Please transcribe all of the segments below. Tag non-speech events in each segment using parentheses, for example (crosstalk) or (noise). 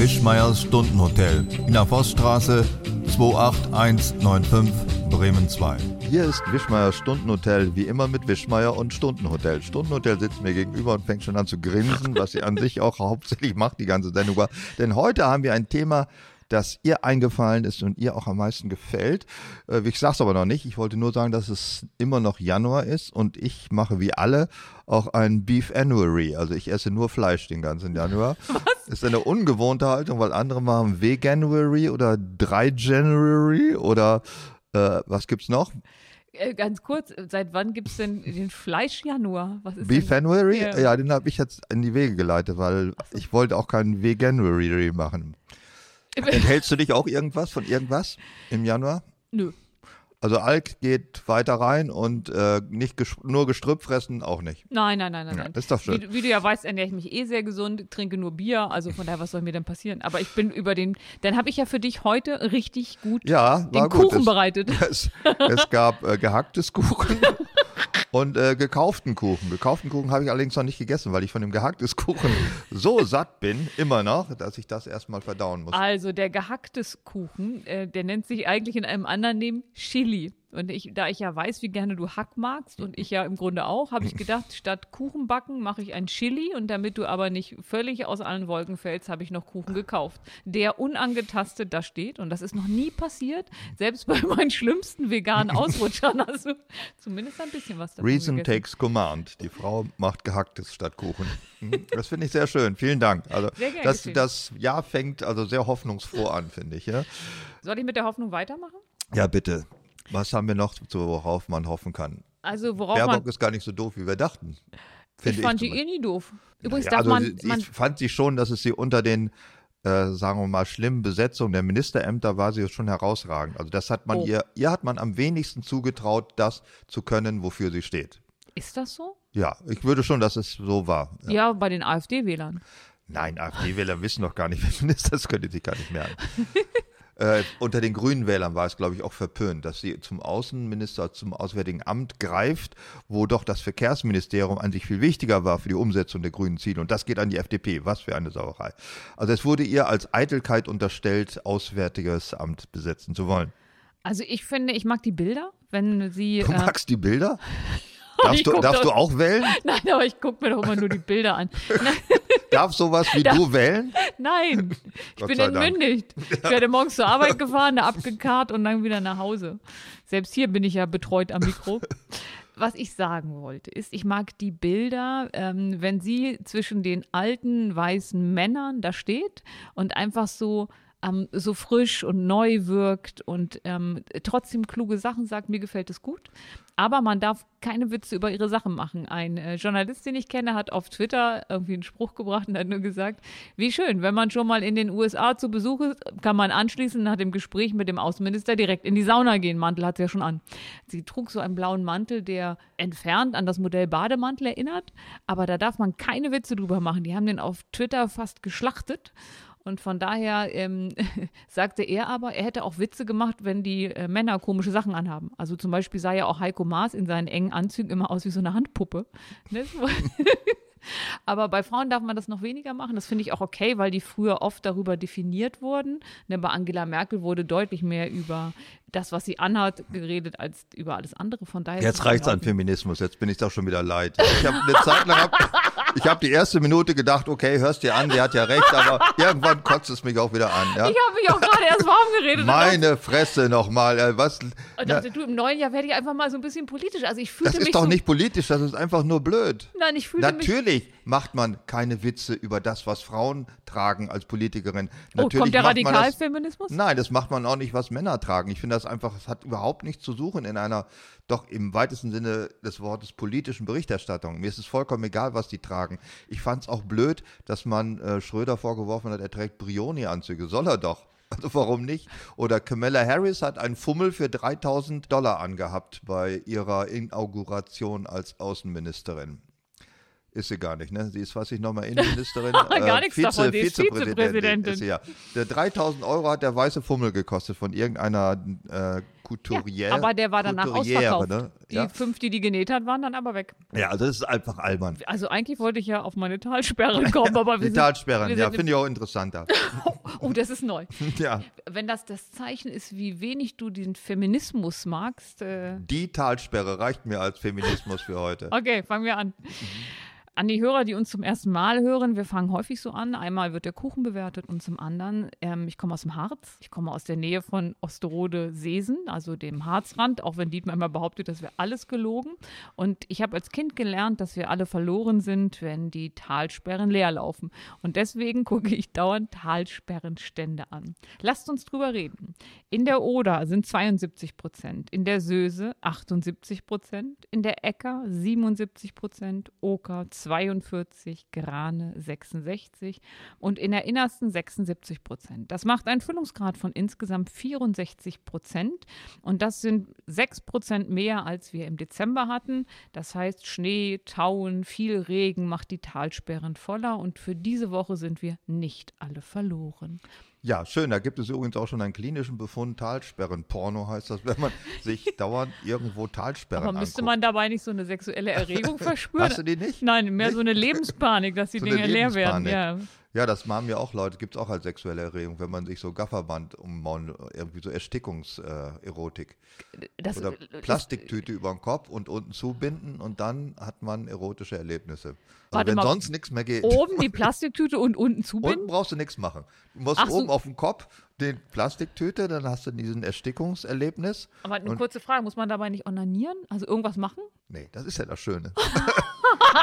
Wischmeiers Stundenhotel in der Forststraße 28195 Bremen 2. Hier ist Wischmeiers Stundenhotel, wie immer mit Wischmeier und Stundenhotel. Stundenhotel sitzt mir gegenüber und fängt schon an zu grinsen, was sie an sich auch hauptsächlich macht, die ganze Sendung. Denn heute haben wir ein Thema, das ihr eingefallen ist und ihr auch am meisten gefällt. Äh, Ich sag's aber noch nicht. Ich wollte nur sagen, dass es immer noch Januar ist und ich mache wie alle auch ein Beef Annuary. Also ich esse nur Fleisch den ganzen Januar. (laughs) Was? Ist eine ungewohnte Haltung, weil andere machen Veganuary oder Dry January oder äh, was gibt's noch? Äh, Ganz kurz, seit wann gibt es denn den Fleischjanuar? Was ist Beef? January? Ja. Ja, den habe ich jetzt in die Wege geleitet, weil ich wollte auch keinen Veganuary machen. (laughs) Enthältst du dich auch irgendwas von irgendwas im Januar? Nö. Also Alk geht weiter rein und äh, nicht ges nur Gestrüpp fressen auch nicht. Nein, nein, nein, nein. Ja, nein. das ist doch schön. Wie, du- wie du ja weißt, ernähre ich mich eh sehr gesund, trinke nur Bier, also von daher, was soll mir denn passieren? Aber ich bin über den, dann habe ich ja für dich heute richtig gut Ja, den gut. Kuchen es, bereitet. es, (laughs) es gab äh, gehacktes Kuchen (laughs) und äh, gekauften Kuchen. Gekauften Kuchen habe ich allerdings noch nicht gegessen, weil ich von dem gehacktes Kuchen (laughs) so satt bin, immer noch, dass ich das erstmal verdauen muss. Also der gehacktes Kuchen, äh, der nennt sich eigentlich in einem anderen Namen Chili. Und ich, da ich ja weiß, wie gerne du Hack magst und ich ja im Grunde auch, habe ich gedacht, (laughs) statt Kuchen backen mache ich ein Chili und damit du aber nicht völlig aus allen Wolken fällst, habe ich noch Kuchen gekauft, der unangetastet da steht und das ist noch nie passiert. Selbst bei meinen schlimmsten veganen Ausrutschern hast du zumindest ein bisschen was davon Reason gegessen. takes command. Die Frau macht gehacktes statt Kuchen. Mhm, Das finde ich sehr schön. Vielen Dank. Also das, das Jahr fängt also sehr hoffnungsfroh an, finde ich. Ja? Soll ich mit der Hoffnung weitermachen? ja, bitte. Was haben wir noch, worauf man hoffen kann? Also worauf Baerbock man, ist gar nicht so doof, wie wir dachten. ich fand die zumindest. eh nie doof. Übrigens Ja, darf also man, ich man fand sie schon, dass es sie unter den, äh, sagen wir mal, schlimmen Besetzungen der Ministerämter war sie schon herausragend. Also das hat man Oh. ihr, ihr hat man am wenigsten zugetraut, das zu können, wofür sie steht. ist das so? Ja, ich würde schon, dass es so war. Ja. Ja, bei den AfD-Wählern. Nein, AfD-Wähler wissen doch gar nicht, (laughs) wer Minister ist, könnte sich gar nicht merken. (laughs) äh, unter den grünen Wählern war es, glaube ich, auch verpönt, dass sie zum Außenminister, zum Auswärtigen Amt greift, wo doch das Verkehrsministerium an sich viel wichtiger war für die Umsetzung der grünen Ziele. Und das geht an die FDP. Was für eine Sauerei. Also es wurde ihr als Eitelkeit unterstellt, Auswärtiges Amt besetzen zu wollen. Also ich finde, ich mag die Bilder, wenn sie. Du äh, magst die Bilder? Darfst, du, darfst du auch wählen? (laughs) Nein, aber ich gucke mir doch immer nur die Bilder an. (laughs) Darf sowas wie Darf- du wählen? Nein, ich bin sei Dank. entmündigt. Ich werde morgens zur Arbeit gefahren, da abgekarrt und dann wieder nach Hause. Selbst hier bin ich ja betreut am Mikro. Was ich sagen wollte, ist, ich mag die Bilder, ähm, wenn sie zwischen den alten weißen Männern da steht und einfach so ähm, so frisch und neu wirkt und ähm, trotzdem kluge Sachen sagt, mir gefällt es gut. Aber man darf keine Witze über ihre Sachen machen. Ein äh, Journalist, den ich kenne, hat auf Twitter irgendwie einen Spruch gebracht und hat nur gesagt, wie schön, wenn man schon mal in den USA zu Besuch ist, kann man anschließend nach dem Gespräch mit dem Außenminister direkt in die Sauna gehen. Mantel hat sie ja schon an. Sie trug so einen blauen Mantel, der entfernt an das Modell Bademantel erinnert, aber da darf man keine Witze drüber machen. Die haben den auf Twitter fast geschlachtet. Und von daher ähm, (laughs) sagte er aber, er hätte auch Witze gemacht, wenn die äh, Männer komische Sachen anhaben. Also zum Beispiel sah ja auch Heiko Maas in seinen engen Anzügen immer aus wie so eine Handpuppe. Ne? (laughs) Aber bei Frauen darf man das noch weniger machen. Das finde ich auch okay, weil die früher oft darüber definiert wurden. Ne, bei Angela Merkel wurde deutlich mehr über das, was sie anhat, geredet, als über alles andere. Von daher. Jetzt es reicht's in an. Feminismus, jetzt bin ich doch schon wieder leid. Ich habe eine Zeit lang, hab, (laughs) ich habe die erste Minute gedacht, okay, hörst dir an, die hat ja recht, aber irgendwann kotzt es mich auch wieder an. Ja? Ich habe mich auch gerade erst warm geredet. Meine Fresse nochmal, äh, was? Und dachte, du, im neuen Jahr werde ich einfach mal so ein bisschen politisch. Also ich fühlte das mich ist doch so, nicht politisch, das ist einfach nur blöd. Nein, ich fühlte mich. Natürlich macht man keine Witze über das, was Frauen tragen als Politikerin. Oh, Natürlich kommt der Radikalfeminismus? Nein, das macht man auch nicht, was Männer tragen. Ich finde das einfach, es hat überhaupt nichts zu suchen in einer, doch im weitesten Sinne des Wortes politischen Berichterstattung. Mir ist es vollkommen egal, was die tragen. Ich fand es auch blöd, dass man äh, Schröder vorgeworfen hat, er trägt Brioni-Anzüge. Soll er doch. Also warum nicht? Oder Kamala Harris hat einen Fummel für 3000 Dollar angehabt bei ihrer Inauguration als Außenministerin. Ist sie gar nicht, ne? Sie ist, was ich nochmal (laughs) Innenministerin. (laughs) Gar nichts davon, sie ist Vizepräsidentin. Ist sie, ja. Der 3000 Euro hat der weiße Fummel gekostet von irgendeiner äh, Couturière. Aber der war danach ausverkauft. Ne? Die Ja. fünf, die die genäht hat, waren dann aber weg. ja, also das ist einfach albern. Also eigentlich wollte ich ja auf meine Talsperre (laughs) kommen, aber wir Die Talsperren, ja, finde ich auch interessanter. Oh, das ist neu. ja, Wenn das das Zeichen ist, wie wenig du den Feminismus magst, äh, die Talsperre reicht mir als Feminismus für heute. Okay, fangen wir an. An die Hörer, die uns zum ersten Mal hören, wir fangen häufig so an. Einmal wird der Kuchen bewertet und zum anderen, ähm, ich komme aus dem Harz, ich komme aus der Nähe von Osterode-Seesen, also dem Harzrand, auch wenn Dietmar immer behauptet, das wäre alles gelogen. Und ich habe als Kind gelernt, dass wir alle verloren sind, wenn die Talsperren leer laufen. Und deswegen (laughs) gucke ich dauernd Talsperrenstände an. Lasst uns drüber reden. In der Oder sind 72 Prozent, in der Söse 78 Prozent, in der Äcker 77 Prozent, Oker 42, Grane 66 und in der Innersten 76 Prozent. Das macht einen Füllungsgrad von insgesamt 64 Prozent und das sind 6 Prozent mehr, als wir im Dezember hatten. Das heißt, Schnee, Tauen, viel Regen macht die Talsperren voller und für diese Woche sind wir nicht alle verloren. Ja, schön. Da gibt es übrigens auch schon einen klinischen Befund. Talsperren. Porno heißt das, wenn man (laughs) sich dauernd irgendwo Talsperren Aber müsste anguckt. man dabei nicht so eine sexuelle (laughs) Erregung verspüren? Hast du die nicht? Nein, mehr Nicht? so eine Lebenspanik, dass die (laughs) So Dinge leer werden. Ja. Ja, das machen ja auch Leute, gibt es auch als sexuelle Erregung, wenn man sich so Gafferband ummauen, irgendwie so Erstickungserotik. Das, Oder Plastiktüte über den Kopf und unten zubinden und dann hat man erotische Erlebnisse. Also wenn mal. sonst nichts mehr geht. Oben die (laughs) Plastiktüte und unten Unten zubinden? brauchst du nichts machen. Du musst Ach so. oben auf dem Kopf den Plastiktüte, dann hast du diesen Erstickungserlebnis. Aber eine kurze Frage, muss man dabei nicht onanieren? Also irgendwas machen? Nee, das ist ja das Schöne.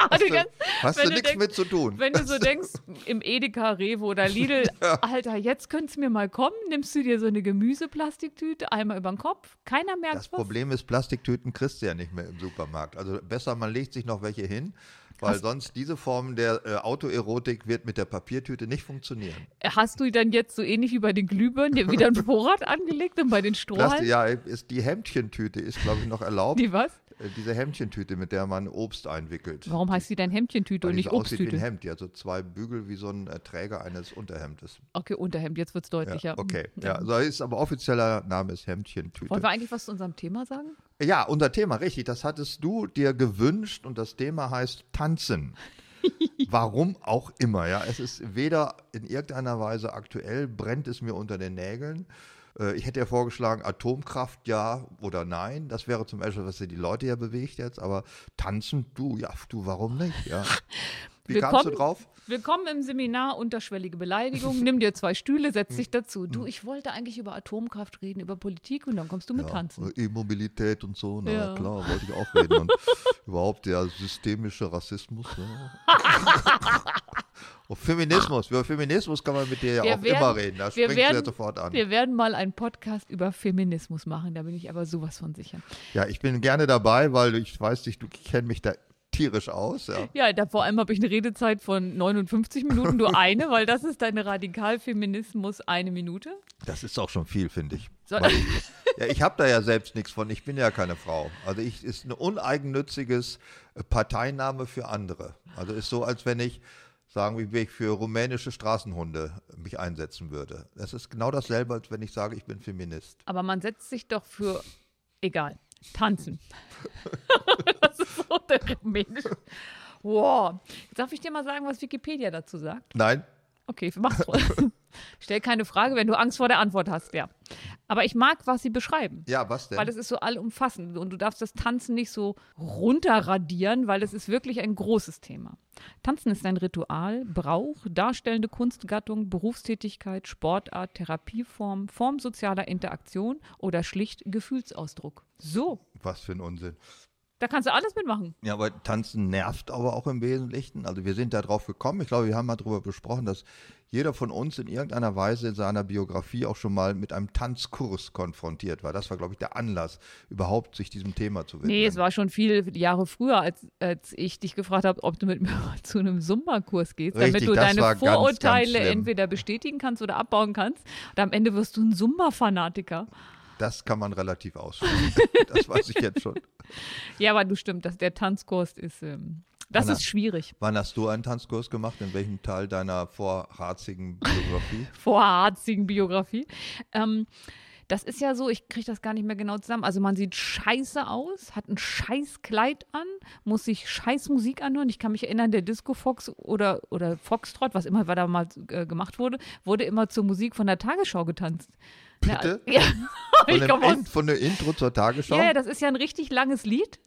Also (laughs) (laughs) du- Hast du du nichts mit zu tun. Wenn du so denkst, im Edeka, Rewe oder Lidl, Alter, jetzt könnte es mir mal kommen, nimmst du dir so eine Gemüseplastiktüte, einmal über den Kopf, keiner merkt Das was. Problem ist, Plastiktüten kriegst du ja nicht mehr im Supermarkt. Also besser, man legt sich noch welche hin, weil Hast- sonst diese Form der äh, Autoerotik wird mit der Papiertüte nicht funktionieren. Hast du dann jetzt so ähnlich wie bei den Glühbirnen dir wieder ein (laughs) Vorrat angelegt und bei den Strohhalmen? ja, ist die Hemdchentüte ist, glaube ich, noch erlaubt. Die was? Äh, Diese Hemdchentüte, mit der man Obst einwickelt. Warum heißt die denn Hemdchentüte Weil und nicht so aussieht wie ein Obsttüte? Hemd. Die hat so zwei Bügel wie so ein äh, Träger eines Unterhemdes. Okay, Unterhemd, jetzt wird es deutlicher. Ja, okay. Ja, so ist aber offizieller Name ist Hemdchentüte. Wollen wir eigentlich was zu unserem Thema sagen? Ja, unser Thema, richtig. Das hattest du dir gewünscht und das Thema heißt Tanzen. (laughs) Warum auch immer, ja. Es ist weder in irgendeiner Weise aktuell, brennt es mir unter den Nägeln. Äh, Ich hätte ja vorgeschlagen, Atomkraft ja oder nein. Das wäre zum Beispiel, was die Leute ja bewegt jetzt. Aber tanzen, du, ja, du, warum nicht? Ja. (laughs) Wie Wir kamst du drauf? Willkommen im Seminar Unterschwellige Beleidigung. Nimm dir zwei Stühle, setz dich dazu. Du, ich wollte eigentlich über Atomkraft reden, über Politik und dann kommst du mit tanzen. äh, E-Mobilität und so, na Ja. klar, wollte ich auch reden. Und (laughs) überhaupt der systemische Rassismus. Ne? (laughs) und Feminismus, über Feminismus kann man mit dir ja Wir auch werden- immer reden. Da du werden- ja sofort an. Wir werden mal einen Podcast über Feminismus machen, da bin ich aber sowas von sicher. Ja, ich bin gerne dabei, weil ich weiß nicht, du kennst mich da tierisch aus. Ja. Ja, da vor allem habe ich eine Redezeit von 59 Minuten, du (laughs) eine, weil das ist deine Radikalfeminismus eine Minute. Das ist auch schon viel, finde ich. So- (laughs) ich ja, ich habe da ja selbst nichts von. Ich bin ja keine Frau. Also ich ist ein uneigennütziges äh, Parteinahme für andere. Also ist so, als wenn ich sagen, wie ich für rumänische Straßenhunde mich einsetzen würde. Das ist genau dasselbe, als wenn ich sage, ich bin Feminist. Aber man setzt sich doch für, egal, tanzen. (laughs) das ist so der rumänische. Wow. Darf ich dir mal sagen, was Wikipedia dazu sagt? Nein, Okay, mach's ruhig. (laughs) Stell keine Frage, wenn du Angst vor der Antwort hast, ja. Aber ich mag, was sie beschreiben. ja, was denn? Weil es ist so allumfassend und du darfst das Tanzen nicht so runterradieren, weil es ist wirklich ein großes Thema. Tanzen ist ein Ritual, Brauch, darstellende Kunstgattung, Berufstätigkeit, Sportart, Therapieform, Form sozialer Interaktion oder schlicht Gefühlsausdruck. So, was für ein Unsinn. Da kannst du alles mitmachen. Ja, aber Tanzen nervt aber auch im Wesentlichen. Also wir sind da drauf gekommen. Ich glaube, wir haben mal darüber besprochen, dass jeder von uns in irgendeiner Weise in seiner Biografie auch schon mal mit einem Tanzkurs konfrontiert war. Das war, glaube ich, der Anlass, überhaupt sich diesem Thema zu widmen. Nee, es war schon viele Jahre früher, als, als ich dich gefragt habe, ob du mit mir (laughs) zu einem Zumba-Kurs gehst, damit Richtig, du das deine war ganz, ganz Vorurteile entweder bestätigen kannst oder abbauen kannst. Und am Ende wirst du ein Zumba-Fanatiker. Das kann man relativ ausschließen. (laughs) das weiß ich jetzt schon. Ja, aber du stimmt, dass der Tanzkurs ist, ähm, Das Anna. ist schwierig. Wann hast du einen Tanzkurs gemacht? In welchem Teil deiner vorharzigen Biografie? (laughs) vorharzigen Biografie. Ähm, das ist ja so, ich kriege das gar nicht mehr genau zusammen. Also man sieht scheiße aus, hat ein scheiß Kleid an, muss sich scheiß Musik anhören. Ich kann mich erinnern, der Disco Fox oder, oder Foxtrot, was immer da mal äh, gemacht wurde, wurde immer zur Musik von der Tagesschau getanzt. Bitte? (laughs) Ja, Von, (laughs) ich dem aus von der Intro zur Tagesschau? ja, ja, das ist ja ein richtig langes Lied,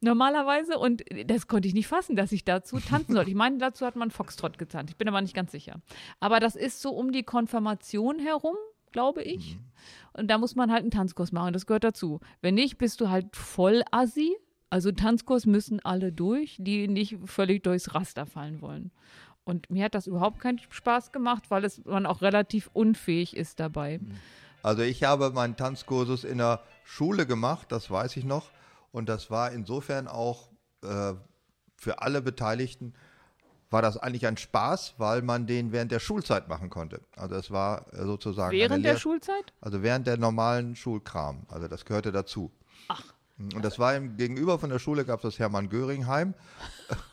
normalerweise. Und das konnte ich nicht fassen, dass ich dazu tanzen sollte. Ich meine, dazu hat man Foxtrot getanzt. Ich bin aber nicht ganz sicher. Aber das ist so um die Konfirmation herum, glaube ich. Mhm. Und da muss man halt einen Tanzkurs machen. Das gehört dazu. Wenn nicht, bist du halt voll assi. Also Tanzkurs müssen alle durch, die nicht völlig durchs Raster fallen wollen. Und mir hat das überhaupt keinen Spaß gemacht, weil es man auch relativ unfähig ist dabei. Also ich habe meinen Tanzkursus in der Schule gemacht, das weiß ich noch. Und das war insofern auch äh, für alle Beteiligten, war das eigentlich ein Spaß, weil man den während der Schulzeit machen konnte. Also es war äh, sozusagen Während der Lehr- Schulzeit? Also während der normalen Schulkram. Also das gehörte dazu. Ach. Und das war im Gegenüber von der Schule gab es das Hermann Göring Heim. (laughs)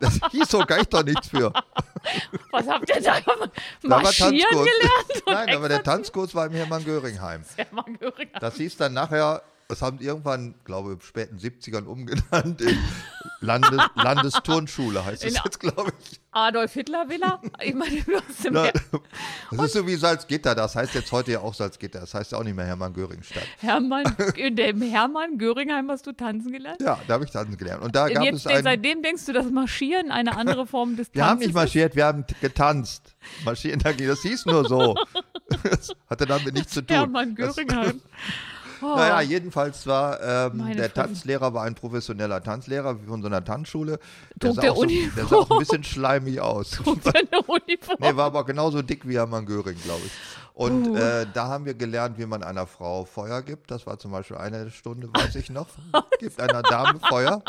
Das hieß so gar doch nichts für. Was habt ihr da? Da war Marschieren Tanzkurs. gelernt? Nein, aber der Tanzkurs war im Hermann Göring Heim. Hermann Göring. Das hieß dann nachher, das haben sie irgendwann, glaube ich, späten 70ern umgenannt in Landes Landesturnschule, heißt es jetzt, glaube ich. Adolf Hitler Villa? Ich meine, du hast im Her Das ist so wie Salzgitter, das heißt jetzt heute ja auch Salzgitter, das heißt ja auch nicht mehr Hermann-Göring-Stadt. Hermann, in dem Hermann Göringheim hast du tanzen gelernt? Ja, da habe ich tanzen gelernt. Und da Und gab jetzt, es einen, seitdem denkst du, dass Marschieren eine andere Form des Tanzes wir haben nicht ist? marschiert, wir haben getanzt. Marschieren, das hieß nur so. (laughs) Das hatte damit nichts zu tun. Hermann Das- Göringheim. (laughs) Oh. Naja, jedenfalls war ähm, der Fresse. Tanzlehrer war ein professioneller Tanzlehrer von so einer Tanzschule. Der Trug sah, der auch so, der sah ein bisschen schleimig aus. (laughs) Uniform. Nee, war aber genauso dick wie Hermann Göring, glaube ich. Und Uh. äh, da haben wir gelernt, wie man einer Frau Feuer gibt. Das war zum Beispiel eine Stunde, weiß ich noch. (laughs) Gibt einer Dame Feuer.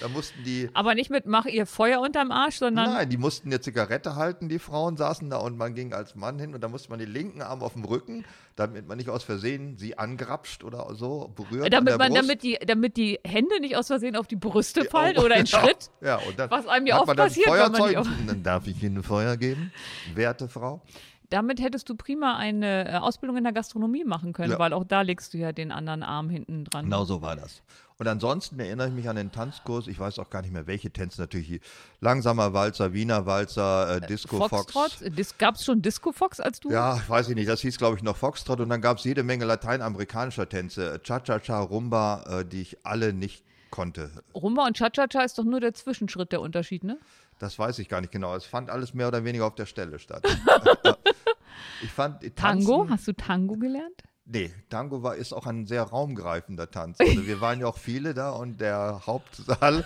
Da mussten die, Aber nicht mit mach ihr Feuer unterm Arsch, sondern nein, die mussten eine Zigarette halten, die Frauen saßen da und man ging als Mann hin und da musste man den linken Arm auf dem Rücken, damit man nicht aus Versehen sie angrapscht oder so berührt. damit man, Brust. damit die, damit die Hände nicht aus Versehen auf die Brüste fallen oder in (laughs) Schritt. Ja, und dann Was einem ja oft man dann passiert, man Feuerzeug. Und dann darf ich Ihnen Feuer geben, werte Frau. Damit hättest du prima eine äh, Ausbildung in der Gastronomie machen können, Ja. weil auch da legst du ja den anderen Arm hinten dran. Genau so war das. Und ansonsten erinnere ich mich an den Tanzkurs. Ich weiß auch gar nicht mehr, welche Tänze. Natürlich langsamer Walzer, Wiener Walzer, äh, Disco Fox. Foxtrot? Dis Gab es schon Disco Fox, als du? Ja, weiß ich nicht. Das hieß, glaube ich, noch Foxtrot. Und dann gab es jede Menge lateinamerikanischer Tänze. Cha-Cha-Cha, Rumba, äh, die ich alle nicht konnte. Rumba und Cha-Cha-Cha ist doch nur der Zwischenschritt der Unterschied, ne? Das weiß ich gar nicht genau. Es fand alles mehr oder weniger auf der Stelle statt. (laughs) ich fand Tango? Hast du Tango gelernt? Nee, Tango war, ist auch ein sehr raumgreifender Tanz. (laughs) Also wir waren ja auch viele da und der Hauptsaal,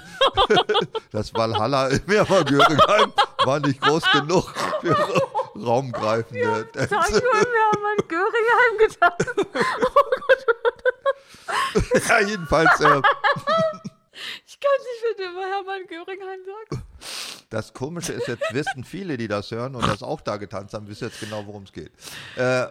(laughs) das Valhalla (laughs) im Göringheim, war nicht groß genug für ra- raumgreifende Tänze. haben an Göringheim getan. Ja, jedenfalls, äh, Ich kann nicht, wenn du immer Hermann Göringheim sagst. Das Komische ist, jetzt wissen viele, die das hören und das auch da getanzt haben, wissen jetzt genau, worum es geht. Äh,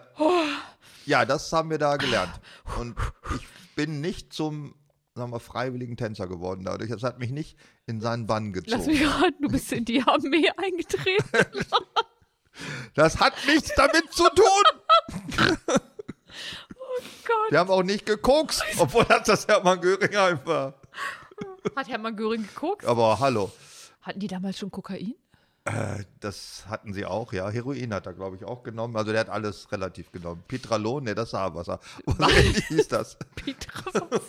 ja, das haben wir da gelernt. Und ich bin nicht zum sagen wir, freiwilligen Tänzer geworden dadurch. Das hat mich nicht in seinen Bann Lass mich gezogen. raten, du bist in die Armee (laughs) eingetreten. Das hat nichts damit zu tun. Gott. Wir haben auch nicht gekokst, obwohl das das Hermann Göringheim war. Hat Hermann Göring geguckt? Aber hallo, Hatten die damals schon Kokain? äh, das hatten sie auch, ja. Heroin hat er, glaube ich, auch genommen. Also der hat alles relativ genommen. Pitralon, ne, das ist Haarwasser. Was ähnlich (laughs) hieß das? Petra. (laughs) Petra.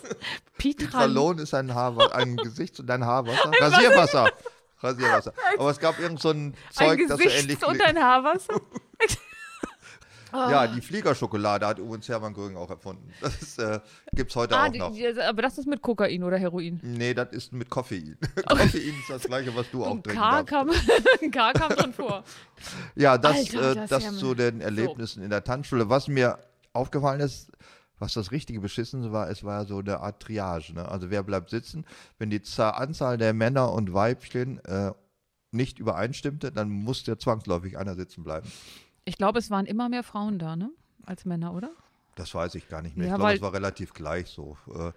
Pitralon ist ein Haarwasser, ein Gesichts- und ein Haarwasser. Rasierwasser. Rasierwasser. Aber es gab irgend so ein Zeug, Ein das so ähnlich und ein Haarwasser. (laughs) Ja, die Fliegerschokolade hat übrigens Hermann Göring auch erfunden. Das äh, gibt es heute Ah, auch noch. die, aber das ist mit Kokain oder Heroin. Nee, das ist mit Koffein. (laughs) (laughs) Koffein ist das gleiche, was du auch (laughs) K kam, ein K kam drin vor. Ja, das, Alter, äh, das das, ist ja zu den Erlebnissen in der Tanzschule. Was mir aufgefallen ist, was das richtige Beschissen war, es war so eine Art Triage. Ne? Also wer bleibt sitzen? Wenn die Za- Anzahl der Männer und Weibchen äh, nicht übereinstimmte, dann musste zwangsläufig einer sitzen bleiben. Ich glaube, es waren immer mehr Frauen da, ne? Als Männer, oder? Das weiß ich gar nicht mehr. Ja, ich glaube, es war relativ gleich so. Äh,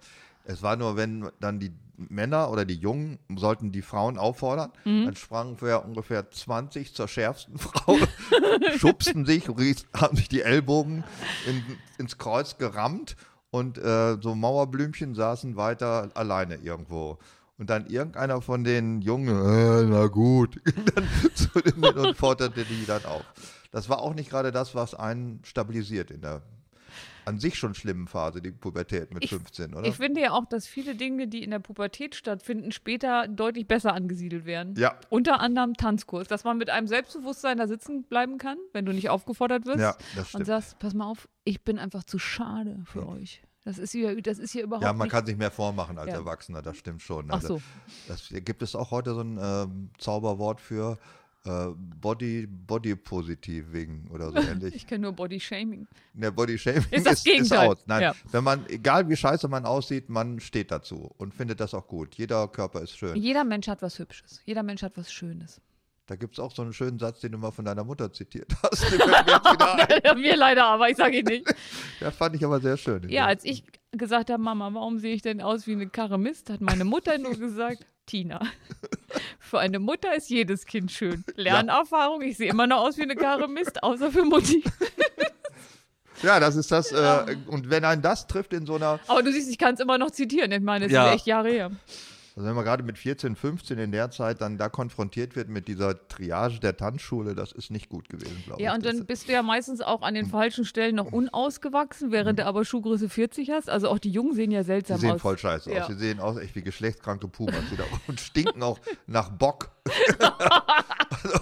Es war nur, wenn dann die Männer oder die Jungen sollten die Frauen auffordern, Mhm. dann sprangen wir ungefähr 20 zur schärfsten (laughs) Frau, schubsten sich, haben sich die Ellbogen in, ins Kreuz gerammt und äh, so Mauerblümchen saßen weiter alleine irgendwo. Und dann irgendeiner von den Jungen, äh, na gut, (laughs) dann zu den und forderte die dann auf. Das war auch nicht gerade das, was einen stabilisiert in der an sich schon schlimmen Phase, die Pubertät mit Ich- 15, oder? Ich finde ja auch, dass viele Dinge, die in der Pubertät stattfinden, später deutlich besser angesiedelt werden. Ja. Unter anderem Tanzkurs, dass man mit einem Selbstbewusstsein da sitzen bleiben kann, wenn du nicht aufgefordert wirst. Ja, das und stimmt. sagst, pass mal auf, ich bin einfach zu schade für euch. Das ist hier, das ist hier überhaupt Ja, man nicht. kann sich mehr vormachen als Ja. Erwachsener, das stimmt schon. Ach Also, so. das, gibt es auch heute so ein ähm, Zauberwort für äh, Body, Body Positiving oder so (laughs) ähnlich. Ich kenne nur Body Shaming. Der Body Shaming Ist das ist, ist Gegenteil. aus. Nein, Ja. wenn man, egal wie scheiße man aussieht, man steht dazu und findet das auch gut. Jeder Körper ist schön. Jeder Mensch hat was Hübsches. Jeder Mensch hat was Schönes. Da gibt es auch so einen schönen Satz, den du mal von deiner Mutter zitiert (laughs) hast. Mir. (laughs) Mir leider, aber ich sage ihn nicht. Der fand ich aber sehr schön. Ja, als ich gesagt habe, Mama, warum sehe ich denn aus wie eine Karre Mist, hat meine Mutter nur gesagt, Tina, (laughs) für eine Mutter ist jedes Kind schön. (laughs) Lernerfahrung, ich sehe immer noch aus wie eine Karre Mist, außer für Mutti. (laughs) ja, das ist das. Äh, und wenn einen das trifft in so einer Aber du siehst, ich kann es immer noch zitieren. Ich meine, es Ja. ist echt Jahre her. Also wenn man gerade mit 14, 15 in der Zeit dann da konfrontiert wird mit dieser Triage der Tanzschule, das ist nicht gut gewesen, glaube Ja, ich. und Das- dann bist du ja meistens auch an den falschen Stellen noch unausgewachsen, während du aber Schuhgröße 40 hast. Also auch die Jungen sehen ja Sie seltsam sehen aus. voll scheiße Ja. aus. Sie sehen aus echt wie geschlechtskranke Pumas (laughs) und stinken auch nach Bock. (laughs) also,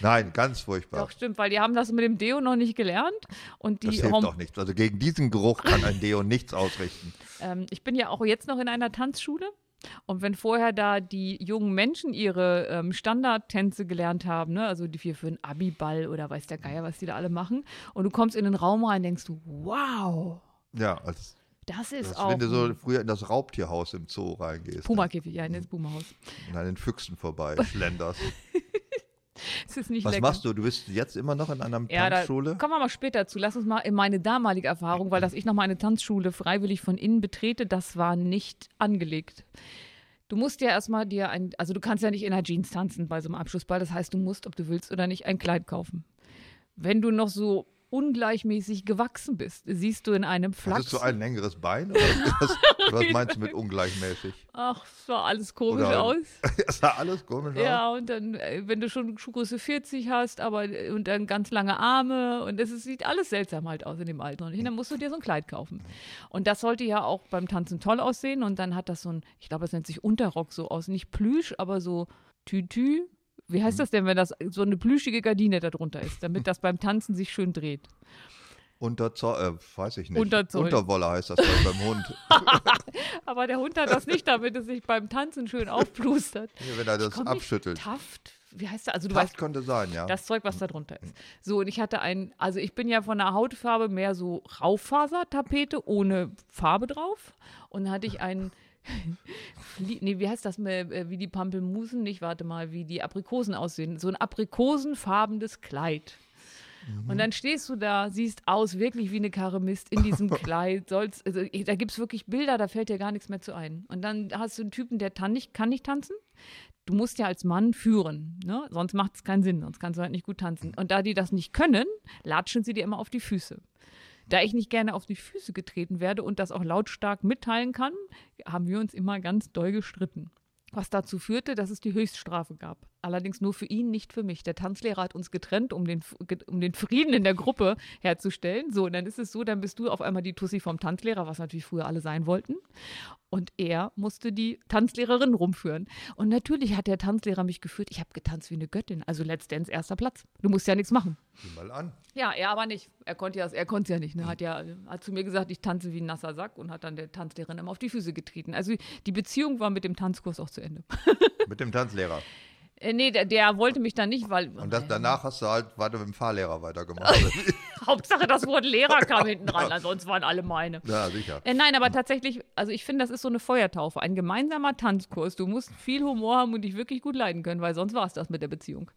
nein, ganz furchtbar. Doch, stimmt, weil die haben das mit dem Deo noch nicht gelernt. Und das die hilft Horm- auch nichts. Also gegen diesen Geruch kann ein Deo nichts ausrichten. Ähm, ich bin ja auch jetzt noch in einer Tanzschule. Und wenn vorher da die jungen Menschen ihre ähm, Standardtänze gelernt haben, ne, also die vier für einen Abiball oder weiß der Geier, was die da alle machen, und du kommst in den Raum rein, denkst du, wow, Ja, als, das ist als auch wenn du so früher in das Raubtierhaus im Zoo reingehst. Puma-Käfig, ja, ins Puma-Haus. Und an den Füchsen vorbei (laughs) schlenderst. (laughs) Es ist nicht Was lecker. machst du? Du bist jetzt immer noch in einer Ja, da Tanzschule? kommen wir mal später zu. Lass uns mal in meine damalige Erfahrung, weil dass ich noch mal eine Tanzschule freiwillig von innen betrete, das war nicht angelegt. Du musst ja erstmal dir ein, also du kannst ja nicht in einer Jeans tanzen bei so einem Abschlussball. Das heißt, du musst, ob du willst oder nicht, ein Kleid kaufen. Wenn du noch so ungleichmäßig gewachsen bist, siehst du in einem Flachs. Hattest du ein längeres Bein? Oder was, meinst du mit ungleichmäßig? Ach, es sah alles komisch Oder- aus. (laughs) Das sah alles komisch aus. Ja, und dann, äh, wenn du schon Schuhgröße 40 hast, aber äh, und dann ganz lange Arme und es sieht alles seltsam halt aus in dem Alter. Und dann musst du dir so ein Kleid kaufen. Und das sollte ja auch beim Tanzen toll aussehen. Und dann hat das so ein, ich glaube, es nennt sich Unterrock so aus, nicht Plüsch, aber so Tütü. Wie heißt das denn, wenn das so eine plüschige Gardine da drunter ist, damit das beim Tanzen sich schön dreht? Unterzoll, äh, weiß ich nicht. Unterzoll. Unterwolle heißt das beim Hund. (laughs) Aber der Hund hat das nicht, damit es sich beim Tanzen schön aufplustert. Hier, wenn er das abschüttelt. Taft? Wie heißt das? Also du Das weißt, könnte sein, ja. Das Zeug, was da drunter ist. So, und ich hatte ein, also ich bin ja von der Hautfarbe mehr so Raufasertapete ohne Farbe drauf. Und dann hatte ich ein, Flie- nee, wie heißt das, äh, wie die Pampelmusen, nicht, warte mal, wie die Aprikosen aussehen. So ein aprikosenfarbenes Kleid. Und dann stehst du da, siehst aus wirklich wie eine Karre Mist in diesem (laughs) Kleid. Sollst, also, da gibt es wirklich Bilder, da fällt dir gar nichts mehr zu ein. Und dann hast du einen Typen, der tan nicht, kann nicht tanzen. Du musst ja als Mann führen, ne? sonst macht es keinen Sinn, sonst kannst du halt nicht gut tanzen. Und da die das nicht können, latschen sie dir immer auf die Füße. Da ich nicht gerne auf die Füße getreten werde und das auch lautstark mitteilen kann, haben wir uns immer ganz doll gestritten. Was dazu führte, dass es die Höchststrafe gab. Allerdings nur für ihn, nicht für mich. Der Tanzlehrer hat uns getrennt, um den, um den Frieden in der Gruppe (laughs) herzustellen. So, und dann ist es so, dann bist du auf einmal die Tussi vom Tanzlehrer, was natürlich früher alle sein wollten. Und er musste die Tanzlehrerin rumführen. Und natürlich hat der Tanzlehrer mich geführt. Ich habe getanzt wie eine Göttin. Also Dance erster Platz. Du musst ja nichts machen. Sieh mal an. Ja, er aber nicht. Er konnte ja, er konnte ja nicht. Ne? Hat ja, hat zu mir gesagt, ich tanze wie ein nasser Sack und hat dann der Tanzlehrerin immer auf die Füße getreten. Also die Beziehung war mit dem Tanzkurs auch zu Ende. Mit dem Tanzlehrer. (laughs) Äh, nee, der, der wollte mich dann nicht, weil Und das, danach hast du halt weiter mit dem Fahrlehrer weitergemacht. (laughs) Hauptsache das Wort Lehrer (laughs) kam hinten dran, ansonsten waren alle meine. ja, sicher. Äh, nein, aber tatsächlich, also ich finde, das ist so eine Feuertaufe, ein gemeinsamer Tanzkurs. Du musst viel Humor haben und dich wirklich gut leiden können, weil sonst war es das mit der Beziehung.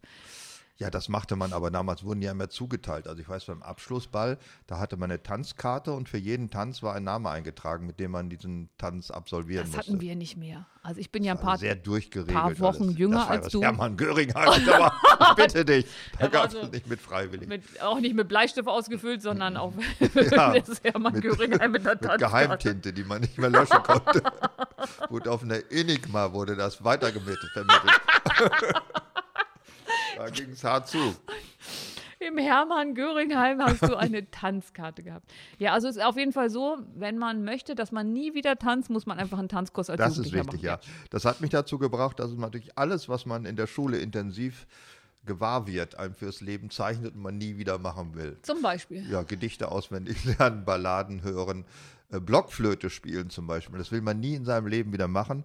Ja, das machte man, aber damals wurden ja immer zugeteilt. Also ich weiß, beim Abschlussball, da hatte man eine Tanzkarte und für jeden Tanz war ein Name eingetragen, mit dem man diesen Tanz absolvieren Das musste. hatten wir nicht mehr. Also ich bin ja ein Also paar sehr durchgeregelt. paar Wochen alles. jünger das war als das du. Hermann Göring halt, aber (laughs) bitte dich, da gab es so nicht mit freiwillig. mit, auch nicht mit Bleistift ausgefüllt, sondern auch (laughs) (laughs) Ja, das Hermann mit- Göring mit der mit Tanzkarte. Geheimtinte, die man nicht mehr löschen konnte. wurde auf einer Enigma wurde das weitergemittelt, vermittelt. Da ging es hart zu. Im Hermann Göringheim hast du eine (laughs) Tanzkarte gehabt. Ja, also es ist auf jeden Fall so, wenn man möchte, dass man nie wieder tanzt, muss man einfach einen Tanzkurs als Das ist wichtig, machen. ja. Das hat mich dazu gebracht, dass es natürlich alles, was man in der Schule intensiv gewahr wird, einem fürs Leben zeichnet und man nie wieder machen will. Zum Beispiel. Ja, Gedichte auswendig (laughs) lernen, Balladen hören, äh, Blockflöte spielen zum Beispiel. Das will man nie in seinem Leben wieder machen.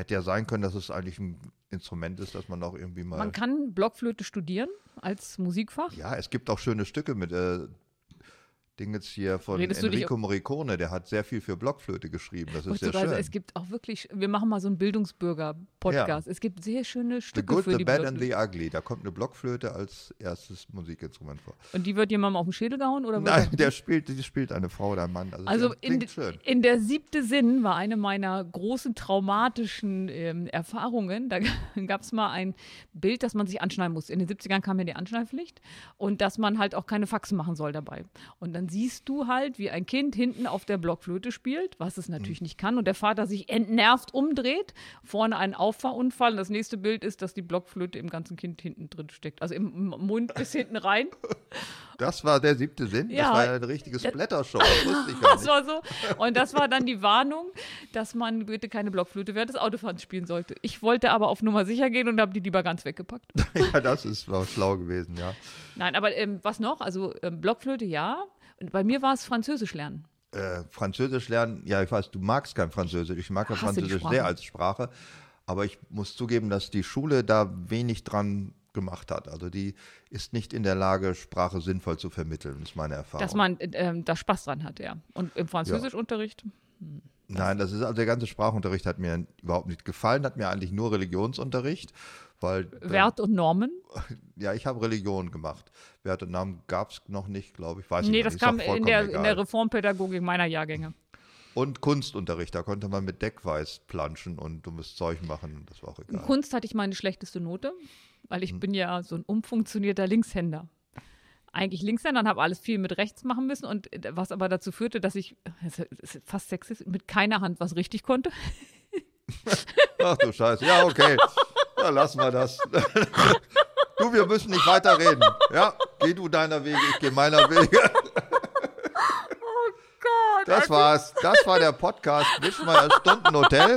Hätte ja sein können, dass es eigentlich ein Instrument ist, das man auch irgendwie mal. Man kann Blockflöte studieren als Musikfach. ja, es gibt auch schöne Stücke mit äh, Dingens hier von Redest Enrico Morricone, der hat sehr viel für Blockflöte geschrieben. Das ist sehr schön. es gibt auch wirklich, wir machen mal so einen Bildungsbürger-Podcast. Es gibt sehr schöne The Stücke Good, für the die Bad and Blockflöte. the Ugly. Da kommt eine Blockflöte als erstes Musikinstrument vor. Und die wird jemandem auf den Schädel gehauen? Oder Nein, er- der spielt, die spielt eine Frau oder ein Mann. Also, Also in, schön. in der siebte Sinn war eine meiner großen traumatischen ähm, Erfahrungen. Da (laughs) gab es mal ein Bild, das man sich anschneiden muss. In den 70ern kam ja die Anschnallpflicht und dass man halt auch keine Faxen machen soll dabei. Und dann siehst du halt, wie ein Kind hinten auf der Blockflöte spielt, was es Mhm. natürlich nicht kann, und der Vater sich entnervt umdreht, vorne einen Auffahrunfall. Und das nächste Bild ist, dass die Blockflöte im ganzen Kind hinten drin steckt. Also im Mund bis hinten rein. (laughs) Das war der siebte Sinn? Ja. das war ja eine richtige Splattershow. Das wusste ich (laughs) gar Das nicht. war so. Und das war dann die Warnung, dass man bitte keine Blockflöte während des Autofahrens spielen sollte. Ich wollte aber auf Nummer sicher gehen und habe die lieber ganz weggepackt. (laughs) Ja, das ist war schlau gewesen, ja. Nein, aber ähm, was noch? Also ähm, Blockflöte ja. Bei mir war es Französisch lernen. Äh, Französisch lernen, ja, ich weiß, du magst kein Französisch. Ich mag ja Französisch sehr als Sprache. Aber ich muss zugeben, dass die Schule da wenig dran gemacht hat. Also die ist nicht in der Lage, Sprache sinnvoll zu vermitteln, ist meine Erfahrung. Dass man äh, ähm, da Spaß dran hat, ja. Und im Französischunterricht? Nein, das ist also der ganze Sprachunterricht hat mir überhaupt nicht gefallen, hat mir eigentlich nur Religionsunterricht, weil Wert und Normen? (laughs) ja, ich habe Religion gemacht. Wert und Namen gab es noch nicht, glaube ich. Weiß ich Nee, nicht. das kam in der, in der Reformpädagogik meiner Jahrgänge. Und Kunstunterricht, da konnte man mit Deckweiß planschen und dummes Zeug machen. Das war auch In egal. Kunst hatte ich meine schlechteste Note, weil ich bin ja so ein umfunktionierter Linkshänder. Eigentlich Linkshänder und habe alles viel mit rechts machen müssen und äh, was aber dazu führte, dass ich, fast sexistisch, mit keiner Hand was richtig konnte. (laughs) Ach du Scheiße. Ja, okay. Dann lassen wir das. (laughs) Du, wir müssen nicht weiter reden. Ja, geh du deiner Wege, ich gehe meiner Wege. (laughs) Gott, Das war's. Das war der Podcast Wischmeier Stundenhotel.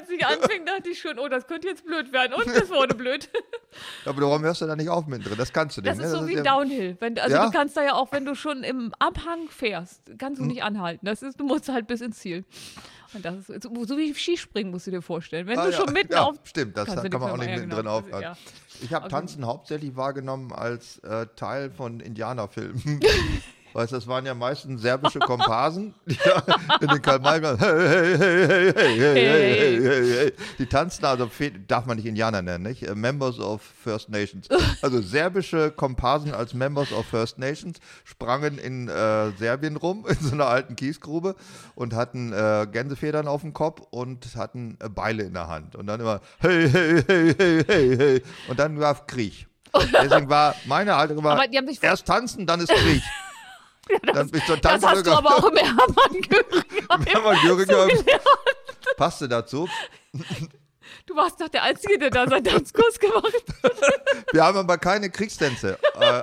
Als ich anfing, dachte ich schon, oh, das könnte jetzt blöd werden und das wurde blöd. (laughs) Aber warum hörst du da nicht auf mittendrin? Das kannst du nicht. Das ne? ist so wie ja- Downhill. Wenn, also Ja? du kannst da ja auch, wenn du schon im Abhang fährst, kannst du Hm. nicht anhalten. Das ist, du musst halt bis ins Ziel. Und das ist so, so wie Skispringen musst du dir vorstellen. Wenn Ah, du ja, schon mitten ja, auf Stimmt, das kann die man auch nicht mittendrin genau. aufhören. Ja. Ich habe Also- Tanzen hauptsächlich wahrgenommen als äh, Teil von Indianerfilmen. (laughs) Weißt das waren ja meistens serbische Komparsen, die in den Kalmar hey, hey, hey, hey, Die tanzten, also darf man nicht Indianer nennen, nicht? Members of First Nations. Also serbische Komparsen als Members of First Nations sprangen in äh, Serbien rum, in so einer alten Kiesgrube und hatten äh, Gänsefedern auf dem Kopf und hatten äh, Beile in der Hand. Und dann immer hey, hey, hey, hey, hey, hey. Und dann war Krieg. Deswegen war meine Haltung immer, erst tanzen, dann ist Krieg dann bist du Das hast du aber auch im Hermann Göring. Hermann Göring (laughs) passte dazu. Du warst doch der Einzige, der da seinen Tanzkurs gemacht hat. Wir haben aber keine Kriegstänze. Äh,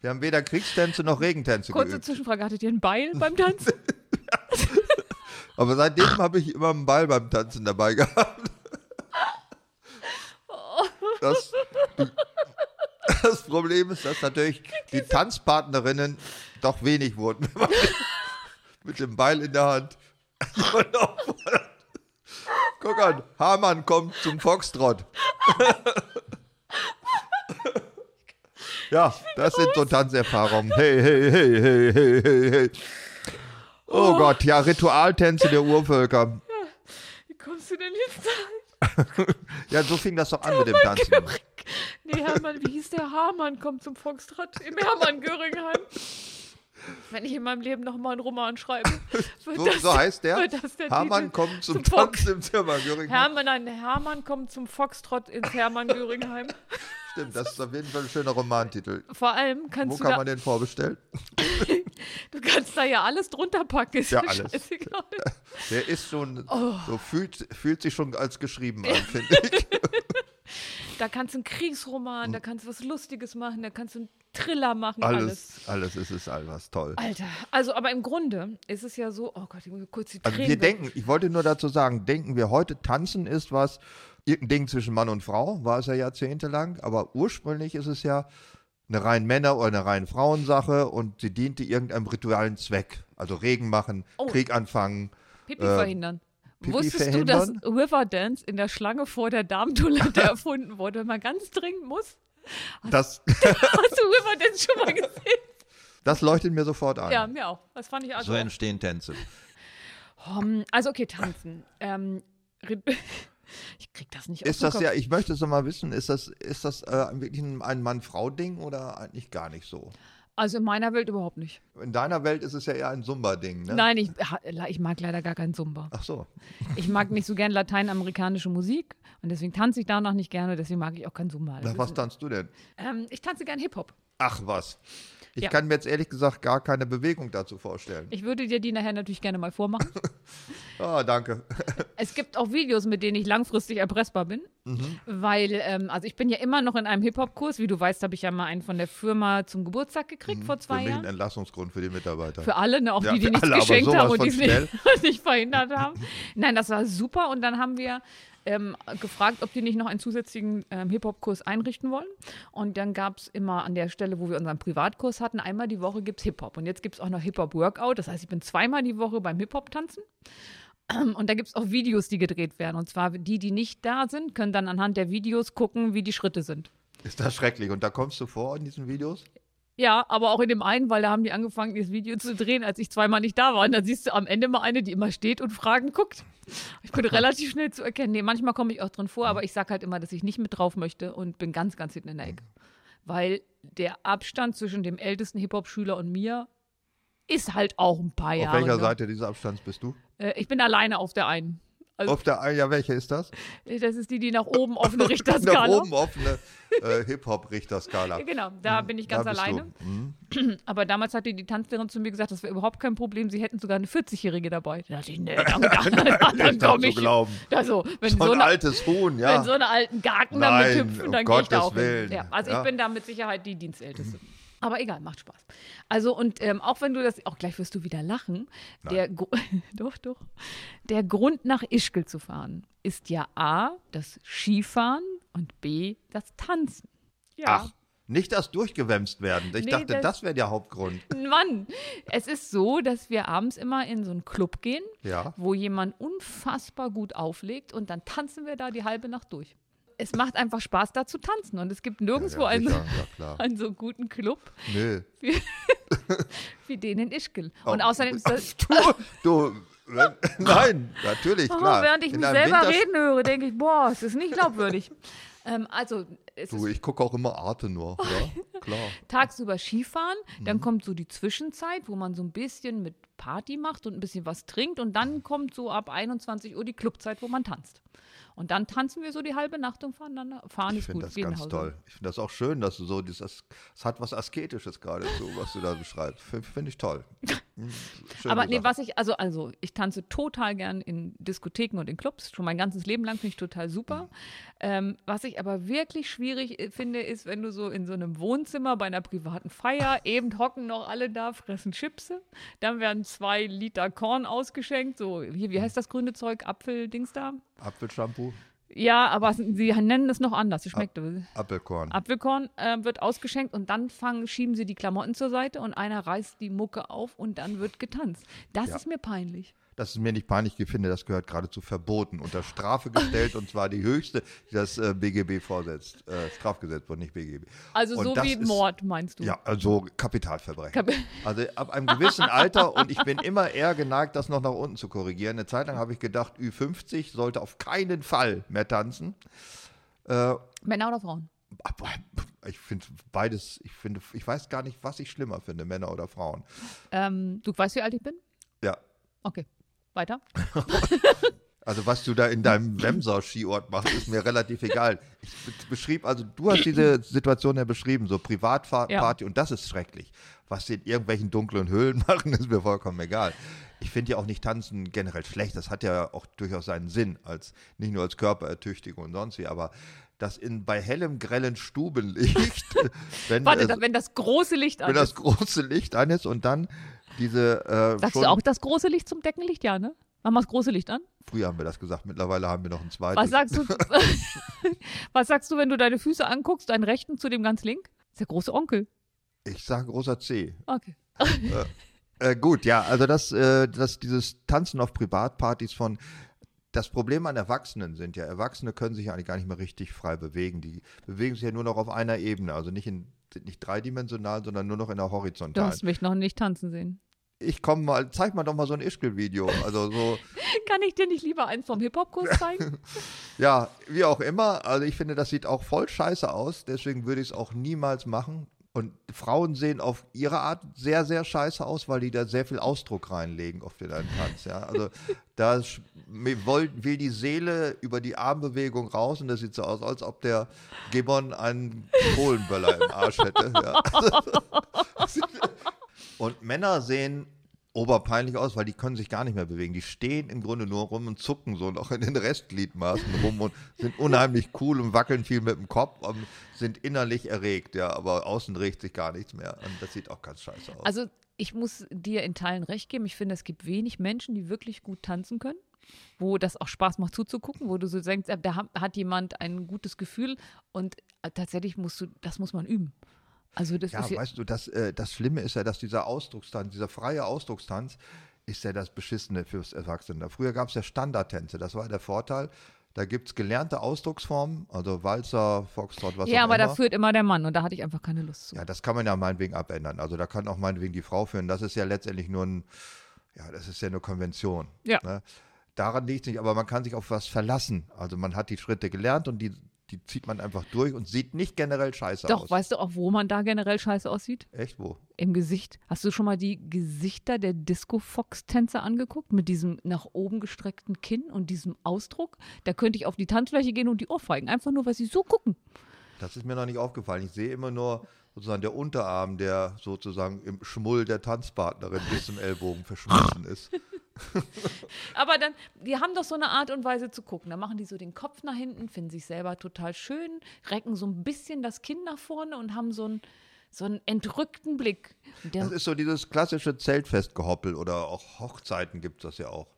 wir haben weder Kriegstänze noch Regentänze Kurze geübt. Zwischenfrage, hattet ihr ein Beil beim Tanzen? (laughs) Aber seitdem habe ich immer einen Ball beim Tanzen dabei gehabt. Das, (laughs) das Problem ist, dass natürlich die Tanzpartnerinnen doch wenig wurden. (laughs) Mit dem Beil in der Hand. (laughs) Guck an, Hamann kommt zum Foxtrott. Ja, das sind so Tanzerfahrungen. Hey, hey, hey, hey, hey, hey, hey. Oh Gott, ja, Ritualtänze der Urvölker. Wie kommst du denn jetzt da? Ja, so fing das doch an mit dem Tanzen. Nee, Hermann, wie hieß der? Hamann kommt zum Foxtrott im Hermann Göringheim. Wenn ich in meinem Leben noch mal einen Roman schreibe, (laughs) wird So, das, so heißt der. der Hamann Titel. kommt zum, zum Fox. Im. Göring. Hermann, nein, Hermann kommt zum Foxtrott ins Hermann Göringheim. (laughs) Stimmt, das ist auf jeden Fall ein schöner Romantitel. Vor allem Wo kannst du kann da, man den vorbestellen? (laughs) du kannst da ja alles drunter packen, ist Ja, alles. scheißegal. Der ist schon, Oh. so fühlt, fühlt sich schon als geschrieben an, finde ich. Da kannst du einen Kriegsroman, da kannst du was Lustiges machen, da kannst du einen Thriller machen, alles. Alles, alles ist es alles toll. Alter, also aber im Grunde ist es ja so, oh Gott, ich muss kurz die Also Tränen wir weg- denken, ich wollte nur dazu sagen, denken wir heute, tanzen ist was, irgendein Ding zwischen Mann und Frau, war es ja jahrzehntelang, aber ursprünglich ist es ja eine rein Männer- oder eine rein Frauensache und sie diente irgendeinem rituellen Zweck. Also Regen machen, Oh. Krieg anfangen. Pipi äh, verhindern. Pipi Wusstest du, dass verhindern? Riverdance in der Schlange vor der Damentoilette (laughs) erfunden wurde, wenn man ganz dringend muss? Das, (laughs) Hast du Riverdance schon mal gesehen? das leuchtet mir sofort ein. Ja, mir auch. Das fand ich also. So entstehen Tänze. Um, also okay, tanzen. Ähm, (laughs) ich krieg das nicht Ist aus das dem ja, Kopf. ich möchte es mal wissen, ist das, ist das äh, wirklich ein Mann-Frau-Ding oder eigentlich gar nicht so? Also in meiner Welt überhaupt nicht. In deiner Welt ist es ja eher ein Zumba-Ding, ne? Nein, ich, ich mag leider gar keinen Zumba. Ach so. Ich mag nicht so gern lateinamerikanische Musik und deswegen tanze ich danach nicht gerne, deswegen mag ich auch keinen Zumba. Das Na, was tanzt du denn? ähm, ich tanze gern Hip-Hop. Ach was. Ich Ja. kann mir jetzt ehrlich gesagt gar keine Bewegung dazu vorstellen. Ich würde dir die nachher natürlich gerne mal vormachen. (laughs) Ah, danke. (laughs) Es gibt auch Videos, mit denen ich langfristig erpressbar bin, Mhm. weil, ähm, also ich bin ja immer noch in einem Hip-Hop-Kurs. Wie du weißt, habe ich ja mal einen von der Firma zum Geburtstag gekriegt vor Mhm. Für zwei mich ein Jahren. Entlassungsgrund für die Mitarbeiter. Für alle, ne, auch Ja, die, die für nichts alle, geschenkt haben und die es nicht, (laughs) nicht verhindert haben. Nein, das war super. Und dann haben wir ähm, gefragt, ob die nicht noch einen zusätzlichen ähm, Hip-Hop-Kurs einrichten wollen. Und dann gab es immer an der Stelle, wo wir unseren Privatkurs hatten, einmal die Woche gibt es Hip-Hop. Und jetzt gibt es auch noch Hip-Hop-Workout. Das heißt, ich bin zweimal die Woche beim Hip-Hop-Tanzen. (clears throat) Und da gibt es auch Videos, die gedreht werden. Und zwar die, die nicht da sind, können dann anhand der Videos gucken, wie die Schritte sind. Ist das schrecklich. Und da kommst du vor in diesen Videos? Ja, aber auch in dem einen, weil da haben die angefangen, dieses Video zu drehen, als ich zweimal nicht da war. Und dann siehst du am Ende mal eine, die immer steht und Fragen guckt. Ich bin relativ schnell zu erkennen. Nee, manchmal komme ich auch drin vor, aber ich sage halt immer, dass ich nicht mit drauf möchte und bin ganz, ganz hinten in der Ecke. Weil der Abstand zwischen dem ältesten Hip-Hop-Schüler und mir ist halt auch ein paar Auf Jahre. welcher ne? Seite dieses Abstands bist du? Äh, ich bin alleine auf der einen. Also- Auf der einen, ja, welche ist das? Das ist die, die nach oben offene (laughs) Nach Richterskala. oben offene äh, Hip-Hop-Richterskala. (laughs) Genau, da bin ich ganz Da alleine. Mhm. (clears throat) Aber damals hatte die Tanzlehrerin zu mir gesagt, das wäre überhaupt kein Problem. Sie hätten sogar eine 40-Jährige dabei. Da dachte ich, nee, danke, dann (laughs) Nicht komm zu ich. glauben. Also, wenn So so, ein altes Huhn, ja. wenn so eine alten Garten damit Nein, hüpfen, um dann gehe ich da auch Willen. hin. Ja, also Ja. ich bin da mit Sicherheit die Dienstälteste. Aber egal, macht Spaß. Also und ähm, auch wenn du das, auch gleich wirst du wieder lachen, der, Gru- (laughs) doch, doch, der Grund nach Ischgl zu fahren ist ja A, das Skifahren und B, das Tanzen. Ja. Ach, nicht das durchgewämst werden. Ich Nee, dachte, das- das wäre der Hauptgrund. (laughs) Mann, es ist so, dass wir abends immer in so einen Club gehen, Ja. wo jemand unfassbar gut auflegt und dann tanzen wir da die halbe Nacht durch. Es macht einfach Spaß, da zu tanzen und es gibt nirgendwo ja, einen, sicher, ja, (laughs) einen so guten Club Nö. (laughs) wie den in Ischgl. Und Oh. außerdem ist das, Du, du, (laughs) nein, natürlich, Oh, klar. während ich In mich selber Winter- reden höre, denke ich, boah, es ist nicht glaubwürdig. ähm, also, Du, ich gucke auch immer Arte nur, ja, klar. tagsüber Skifahren, Mhm. dann kommt so die Zwischenzeit, wo man so ein bisschen mit Party macht und ein bisschen was trinkt und dann kommt so ab 21 Uhr die Clubzeit, wo man tanzt. Und dann tanzen wir so die halbe Nacht und fahren dann fahren Ich ist finde gut, das ganz toll. Ich finde das auch schön, dass du so dieses, es hat was Asketisches geradezu, was du da beschreibst. Finde find ich toll. (laughs) Schöne Aber nee, was ich, also, also ich tanze total gern in Diskotheken und in Clubs, schon mein ganzes Leben lang finde ich total super. Mhm. Ähm, was ich aber wirklich schwierig äh, finde, ist, wenn du so in so einem Wohnzimmer bei einer privaten Feier, (laughs) eben hocken noch alle da, fressen Chipse, dann werden zwei Liter Korn ausgeschenkt, so, hier, wie heißt das grüne Zeug, Apfeldings da? Apfelshampoo, Ja, aber sie nennen es noch anders, sie schmeckt Apfelkorn. Apfelkorn äh, wird ausgeschenkt und dann fangen, schieben sie die Klamotten zur Seite und einer reißt die Mucke auf und dann wird getanzt. Das Ja. ist mir peinlich. Das ist mir nicht peinlich, ich finde, das gehört geradezu verboten, unter Strafe gestellt und zwar die höchste, die das äh, BGB vorsetzt. Äh, Strafgesetzbuch, nicht BGB. Also Und so wie ist- Mord, meinst du? Ja, also Kapitalverbrechen. Kap- also ab einem gewissen Alter und ich bin immer eher geneigt, das noch nach unten zu korrigieren. Eine Zeit lang habe ich gedacht, Ü50 sollte auf keinen Fall mehr tanzen. Äh, Männer oder Frauen? Ich finde beides, ich finde, ich weiß gar nicht, was ich schlimmer finde, Männer oder Frauen. Ähm, du weißt, wie alt ich bin? Ja. Okay. Weiter? (laughs) Also was du da in deinem Wemser-Skiort machst, ist mir relativ egal. Ich be- beschrieb, also du hast diese Situation ja beschrieben, so Privatparty und das ist schrecklich. Was sie in irgendwelchen dunklen Höhlen (laughs) machen, ist mir vollkommen egal. Ich finde ja auch nicht tanzen generell schlecht. Das hat ja auch durchaus seinen Sinn, als nicht nur als Körperertüchtigung und sonst wie, aber das in bei hellem, grellen Stubenlicht, (laughs) wenn, Warte, es, wenn das große Licht an wenn das ist. große Licht an ist und dann diese äh, Sagst schon, du auch das große Licht zum Deckenlicht? Ja, ne? Machen wir das große Licht an? früher haben wir das gesagt, mittlerweile haben wir noch ein zweites. Was sagst du, (laughs) (laughs) was sagst du, wenn du deine Füße anguckst, deinen rechten zu dem ganz link? Das ist der große Onkel. Ich sage großer C. Okay. Äh, gut, ja, also das, äh, das, dieses Tanzen auf Privatpartys von das Problem an Erwachsenen sind ja, Erwachsene können sich ja eigentlich gar nicht mehr richtig frei bewegen. Die bewegen sich ja nur noch auf einer Ebene, also nicht in sind nicht dreidimensional, sondern nur noch in der Du horizontalen. hast mich noch nicht tanzen sehen. Ich komme mal, zeig mal doch mal so ein Ischgl-Video. Also so, (laughs) Kann ich dir nicht lieber eins vom Hip-Hop-Kurs zeigen? (laughs) ja, wie auch immer. Also ich finde, das sieht auch voll scheiße aus. Deswegen würde ich es auch niemals machen. Und Frauen sehen auf ihre Art sehr, sehr scheiße aus, weil die da sehr viel Ausdruck reinlegen auf den einen Tanz. Ja? Also da will die Seele über die Armbewegung raus und das sieht so aus, als ob der Gibbon einen Kohlenböller im Arsch hätte. Ja. (laughs) Und Männer sehen oberpeinlich aus, weil die können sich gar nicht mehr bewegen. Die stehen im Grunde nur rum und zucken so noch in den Restgliedmaßen rum und sind (laughs) unheimlich cool und wackeln viel mit dem Kopf und sind innerlich erregt, ja, aber außen regt sich gar nichts mehr. Und das sieht auch ganz scheiße aus. Also, ich muss dir in Teilen recht geben. Ich finde, es gibt wenig Menschen, die wirklich gut tanzen können, wo das auch Spaß macht zuzugucken, wo du so denkst, äh, da ha- hat jemand ein gutes Gefühl und äh, tatsächlich musst du, das muss man üben. Also, das ja, ist ja, weißt du, das, äh, das Schlimme ist ja, dass dieser Ausdruckstanz, dieser freie Ausdruckstanz, ist ja das Beschissene fürs Erwachsene. Früher gab es ja Standardtänze, das war der Vorteil. Da gibt es gelernte Ausdrucksformen, also Walzer, Foxtrot, was ja, auch aber immer. da führt immer der Mann und da hatte ich einfach keine Lust zu. Ja, das kann man ja meinetwegen abändern. Also da kann auch meinetwegen die Frau führen. Das ist ja letztendlich nur ein, ja, das ist ja eine Konvention. Ja. Ne? Daran liegt es nicht, aber man kann sich auf was verlassen. Also man hat die Schritte gelernt und die, die zieht man einfach durch und sieht nicht generell scheiße Doch, aus. weißt du auch, wo man da generell scheiße aussieht? Echt wo? Im Gesicht. Hast du schon mal die Gesichter der Disco-Fox-Tänzer angeguckt? Mit diesem nach oben gestreckten Kinn und diesem Ausdruck? Da könnte ich auf die Tanzfläche gehen und die Ohrfeigen. Einfach nur, weil sie so gucken. Das ist mir noch nicht aufgefallen. Ich sehe immer nur sozusagen der Unterarm, der sozusagen im Schmull der Tanzpartnerin bis zum Ellbogen verschmolzen ist. (laughs) Aber dann, die haben doch so eine Art und Weise zu gucken. Da machen die so den Kopf nach hinten, finden sich selber total schön, recken so ein bisschen das Kinn nach vorne und haben so einen, so einen entrückten Blick. Der, Das ist so dieses klassische Zeltfestgehoppel oder auch Hochzeiten gibt es das ja auch.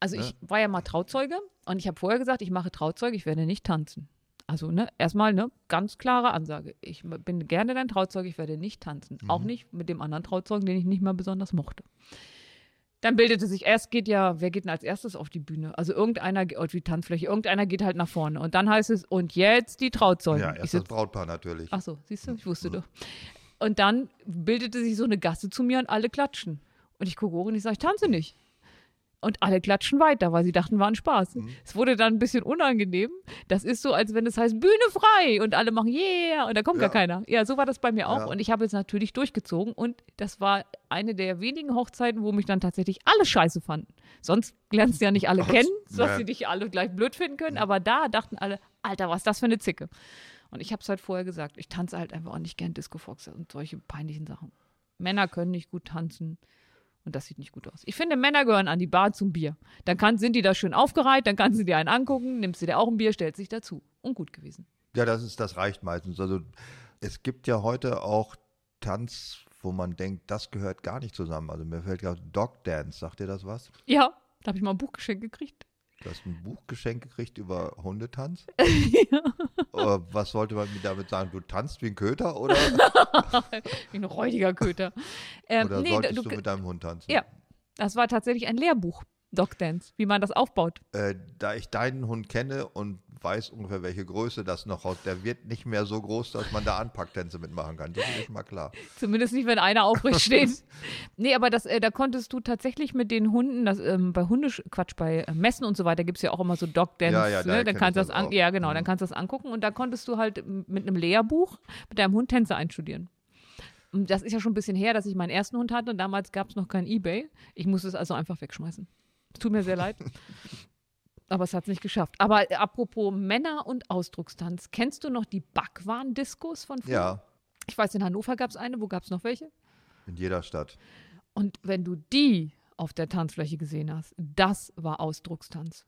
Also ich war ja mal Trauzeuge und ich habe vorher gesagt, ich mache Trauzeuge, ich werde nicht tanzen. Also ne, erstmal eine ganz klare Ansage. Ich bin gerne dein Trauzeuge, ich werde nicht tanzen. Auch nicht mit dem anderen Trauzeugen, den ich nicht mal besonders mochte. Dann bildete sich, erst geht ja, wer geht denn als erstes auf die Bühne? Also irgendeiner, ge- auf die Tanzfläche, irgendeiner geht halt nach vorne. Und dann heißt es, und jetzt die Trauzeugen. Ja, ich erst das sitz, Brautpaar natürlich. ach so, siehst du, ich wusste doch. Und dann bildete sich so eine Gasse zu mir und alle klatschen. Und ich gucke hoch und ich sage, ich tanze nicht. Und alle klatschen weiter, weil sie dachten, war ein Spaß. Mhm. Es wurde dann ein bisschen unangenehm. Das ist so, als wenn es heißt, Bühne frei und alle machen yeah und da kommt Ja. gar keiner. Ja, so war das bei mir auch. Ja. Und ich habe es natürlich durchgezogen und das war eine der wenigen Hochzeiten, wo mich dann tatsächlich alle scheiße fanden. Sonst lernst du ja nicht alle kennen, dass Ja. sie dich alle gleich blöd finden können. Aber da dachten alle, Alter, was ist das für eine Zicke? Und ich habe es halt vorher gesagt, ich tanze halt einfach auch nicht gern Disco Fox und solche peinlichen Sachen. Männer können nicht gut tanzen. Und das sieht nicht gut aus. Ich finde, Männer gehören an die Bar zum Bier. Dann kann, sind die da schön aufgereiht, dann kannst du dir einen angucken, nimmst du dir auch ein Bier, stellst dich dazu. Und gut gewesen. Ja, das ist, das reicht meistens. Also es gibt ja heute auch Tanz, wo man denkt, das gehört gar nicht zusammen. Also mir fällt gerade Dog Dance, sagt ihr das was? Ja, da habe ich mal ein Buch geschenkt gekriegt. Du hast ein Buch geschenkt gekriegt über Hundetanz. (laughs) Oder was sollte man mir damit sagen? Du tanzt wie ein Köter oder, (laughs) Wie ein räudiger Köter. Ähm, oder nee, solltest du, du, mit deinem Hund tanzen? Ja. das war tatsächlich ein Lehrbuch. Dog Dance, wie man das aufbaut. Äh, da ich deinen Hund kenne und weiß ungefähr, welche Größe das noch hat, der wird nicht mehr so groß, dass man da Anpacktänze mitmachen kann. Das ist mal klar. (laughs) Zumindest nicht, wenn einer aufrecht steht. (laughs) nee, aber das, äh, da konntest du tatsächlich mit den Hunden, das, ähm, bei Hundesch, Quatsch, bei äh, Messen und so weiter gibt es ja auch immer so Dog Dance. Ja, ja, ne? Dann kannst das an, ja, genau, dann Mhm. kannst du das angucken und da konntest du halt mit einem Lehrbuch mit deinem Hund Tänze einstudieren. Das ist ja schon ein bisschen her, dass ich meinen ersten Hund hatte und damals gab es noch kein Ebay. Ich musste es also einfach wegschmeißen. Es tut mir sehr leid. (laughs) Aber es hat es nicht geschafft. Aber äh, apropos Männer und Ausdruckstanz, kennst du noch die Backwaren-Diskos von früher? Ja, Ich weiß, in Hannover gab es eine, wo gab es noch welche? in jeder Stadt. Und wenn du die auf der Tanzfläche gesehen hast, das war Ausdruckstanz.